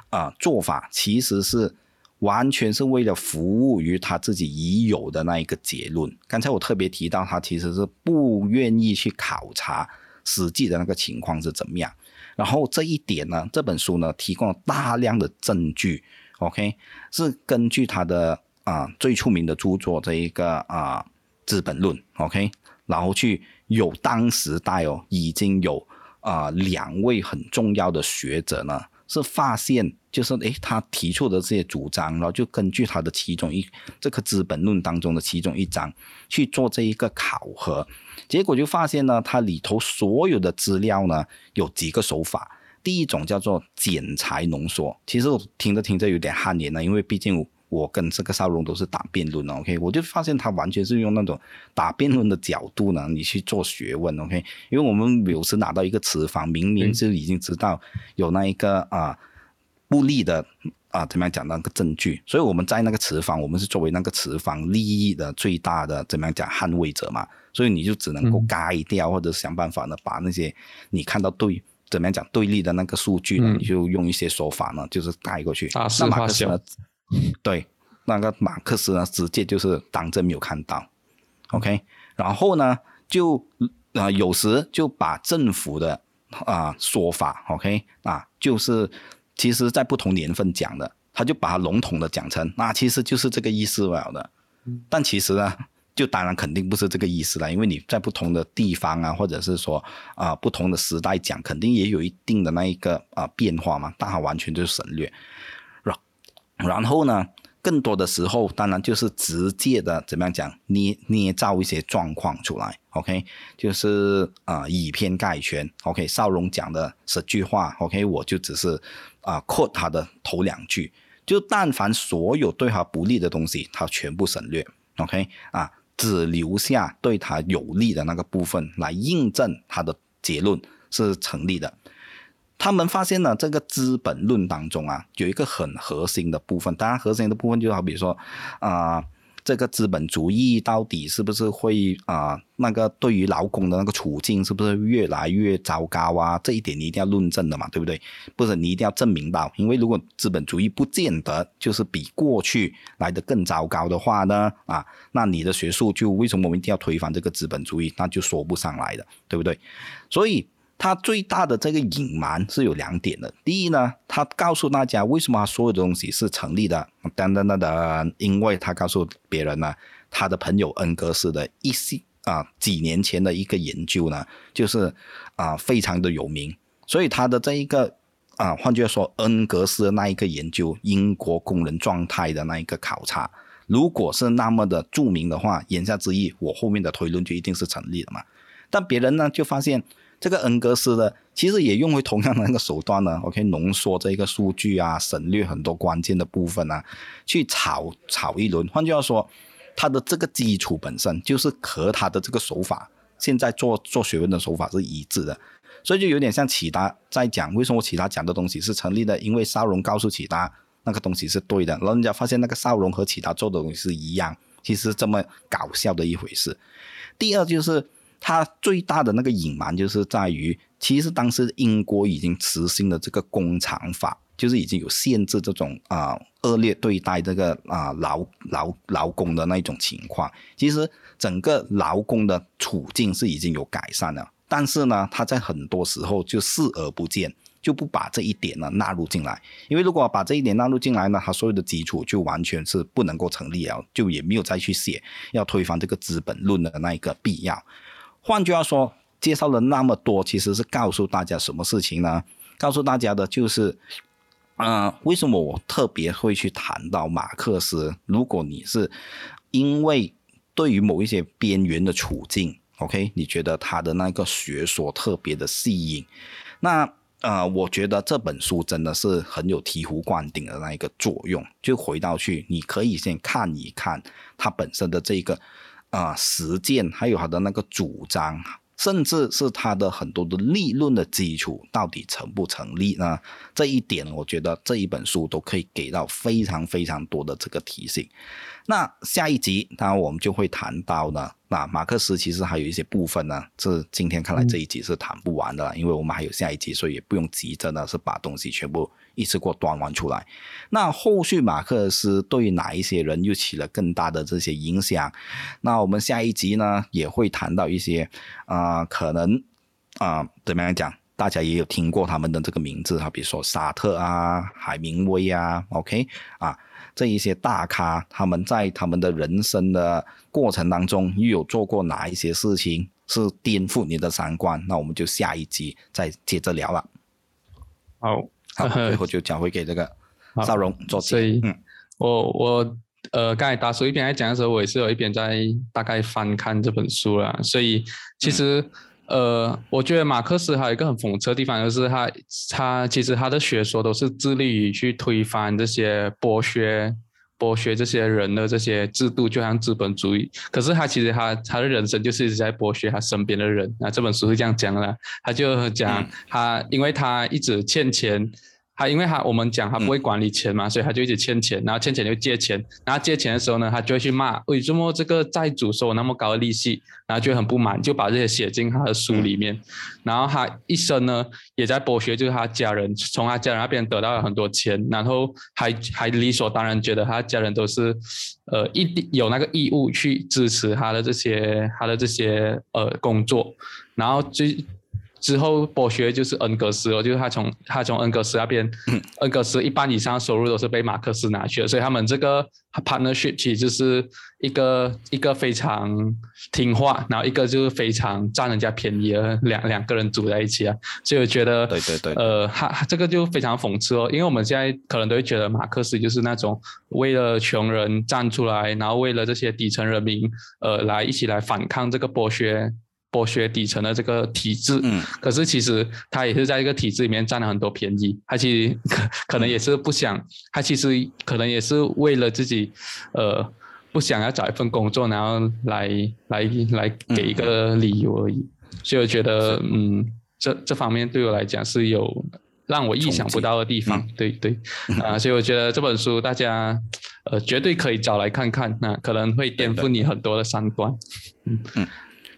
[SPEAKER 2] 啊做法其实是。完全是为了服务于他自己已有的那一个结论。刚才我特别提到，他其实是不愿意去考察实际的那个情况是怎么样。然后这一点呢，这本书呢提供了大量的证据。OK，是根据他的啊最出名的著作这一个啊《资本论》OK，然后去有当时代哦已经有啊两位很重要的学者呢。是发现，就是诶，他提出的这些主张，然后就根据他的其中一这个《资本论》当中的其中一章去做这一个考核，结果就发现呢，它里头所有的资料呢有几个手法，第一种叫做剪裁浓缩，其实我听着听着有点汗颜了，因为毕竟。我跟这个少龙都是打辩论的，OK，我就发现他完全是用那种打辩论的角度呢，你去做学问，OK，因为我们有时拿到一个词方，明明就已经知道有那一个啊不利的啊怎么样讲那个证据，所以我们在那个词方，我们是作为那个词方利益的最大的怎么样讲捍卫者嘛，所以你就只能够盖掉或者想办法呢，把那些你看到对怎么样讲对立的那个数据呢，你就用一些手法呢，就是带过去。那马克思呢？对，那个马克思呢，直接就是当真没有看到，OK，然后呢，就啊有时就把政府的啊说法，OK，啊就是其实在不同年份讲的，他就把它笼统的讲成，那其实就是这个意思了的，但其实呢，就当然肯定不是这个意思了，因为你在不同的地方啊，或者是说啊不同的时代讲，肯定也有一定的那一个啊变化嘛，但它完全就是省略。然后呢，更多的时候，当然就是直接的怎么样讲，捏捏造一些状况出来，OK，就是啊以偏概全，OK，少龙讲的十句话，OK，我就只是啊 quote 他的头两句，就但凡所有对他不利的东西，他全部省略，OK，啊，只留下对他有利的那个部分来印证他的结论是成立的。他们发现呢，这个《资本论》当中啊，有一个很核心的部分。当然，核心的部分就好比说，啊，这个资本主义到底是不是会啊，那个对于劳工的那个处境是不是越来越糟糕啊？这一点你一定要论证的嘛，对不对？不是你一定要证明到，因为如果资本主义不见得就是比过去来的更糟糕的话呢，啊，那你的学术就为什么我们一定要推翻这个资本主义，那就说不上来的，对不对？所以。他最大的这个隐瞒是有两点的。第一呢，他告诉大家为什么他所有的东西是成立的，等等等等，因为他告诉别人呢，他的朋友恩格斯的一些啊几年前的一个研究呢，就是啊非常的有名，所以他的这一个啊，换句话说，恩格斯的那一个研究英国工人状态的那一个考察，如果是那么的著名的话，言下之意，我后面的推论就一定是成立的嘛。但别人呢就发现。这个恩格斯的其实也用回同样的那个手段呢，OK，浓缩这个数据啊，省略很多关键的部分啊，去炒炒一轮。换句话说，他的这个基础本身就是和他的这个手法，现在做做学问的手法是一致的，所以就有点像启达在讲为什么启达讲的东西是成立的，因为少龙告诉启达那个东西是对的，然后人家发现那个少龙和启达做的东西是一样，其实这么搞笑的一回事。第二就是。它最大的那个隐瞒就是在于，其实当时英国已经实行了这个工厂法，就是已经有限制这种啊恶劣对待这个啊劳劳劳工的那一种情况。其实整个劳工的处境是已经有改善了，但是呢，他在很多时候就视而不见，就不把这一点呢纳入进来，因为如果把这一点纳入进来呢，他所有的基础就完全是不能够成立了，就也没有再去写要推翻这个资本论的那一个必要。换句话说，介绍了那么多，其实是告诉大家什么事情呢？告诉大家的就是，嗯，为什么我特别会去谈到马克思？如果你是因为对于某一些边缘的处境，OK，你觉得他的那个学说特别的吸引，那。呃，我觉得这本书真的是很有醍醐灌顶的那一个作用。就回到去，你可以先看一看它本身的这个啊实践，还有他的那个主张，甚至是他的很多的立论的基础到底成不成立呢？这一点，我觉得这一本书都可以给到非常非常多的这个提醒。那下一集，当然我们就会谈到呢。那马克思其实还有一些部分呢，是今天看来这一集是谈不完的了，因为我们还有下一集，所以也不用急着呢，是把东西全部一次过端完出来。那后续马克思对哪一些人又起了更大的这些影响？那我们下一集呢也会谈到一些啊，可能啊怎么样讲？大家也有听过他们的这个名字哈，比如说沙特啊、海明威啊，OK 啊。这一些大咖，他们在他们的人生的过程当中，又有做过哪一些事情是颠覆你的三观？那我们就下一集再接着聊了。
[SPEAKER 1] 好，
[SPEAKER 2] 好，最后就交回给这个邵荣做
[SPEAKER 1] 所以，嗯，我我呃，刚才大叔一边在讲的时候，我也是有一边在大概翻看这本书了。所以，其实。呃，我觉得马克思还有一个很讽刺的地方，就是他他其实他的学说都是致力于去推翻这些剥削剥削这些人的这些制度，就像资本主义。可是他其实他他的人生就是一直在剥削他身边的人。那这本书是这样讲的，他就讲他因为他一直欠钱。他因为他我们讲他不会管理钱嘛，所以他就一直欠钱，然后欠钱就借钱，然后借钱的时候呢，他就会去骂为什么这个债主收我那么高的利息，然后就很不满，就把这些写进他的书里面。然后他一生呢也在剥削，就是他家人从他家人那边得到了很多钱，然后还还理所当然觉得他家人都是呃一定有那个义务去支持他的这些他的这些呃工作，然后就。之后剥削就是恩格斯了，就是他从他从恩格斯那边，恩格斯一半以上收入都是被马克思拿去了，所以他们这个 partnership 其实是一个一个非常听话，然后一个就是非常占人家便宜的两两个人组在一起啊，所以我觉得
[SPEAKER 2] 对对对，
[SPEAKER 1] 呃，他这个就非常讽刺哦，因为我们现在可能都会觉得马克思就是那种为了穷人站出来，然后为了这些底层人民，呃，来一起来反抗这个剥削。剥削底层的这个体制，嗯，可是其实他也是在这个体制里面占了很多便宜，他其实可可能也是不想，他其实可能也是为了自己，呃，不想要找一份工作，然后来来来给一个理由而已。所以我觉得，嗯，这这方面对我来讲是有让我意想不到的地方。对对，啊，所以我觉得这本书大家，呃，绝对可以找来看看，那可能会颠覆你很多的三观。嗯。嗯。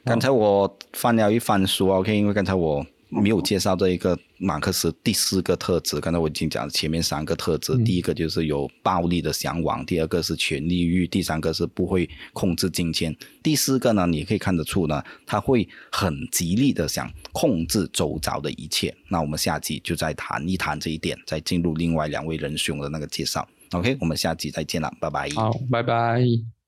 [SPEAKER 2] 刚才我翻了一翻书，OK，因为刚才我没有介绍这一个马克思第四个特质。刚才我已经讲了前面三个特质，第一个就是有暴力的向往，第二个是权力欲，第三个是不会控制金钱，第四个呢，你可以看得出呢，他会很极力的想控制周遭的一切。那我们下集就再谈一谈这一点，再进入另外两位仁兄的那个介绍。OK，我们下集再见了，拜拜。
[SPEAKER 1] 好，拜拜。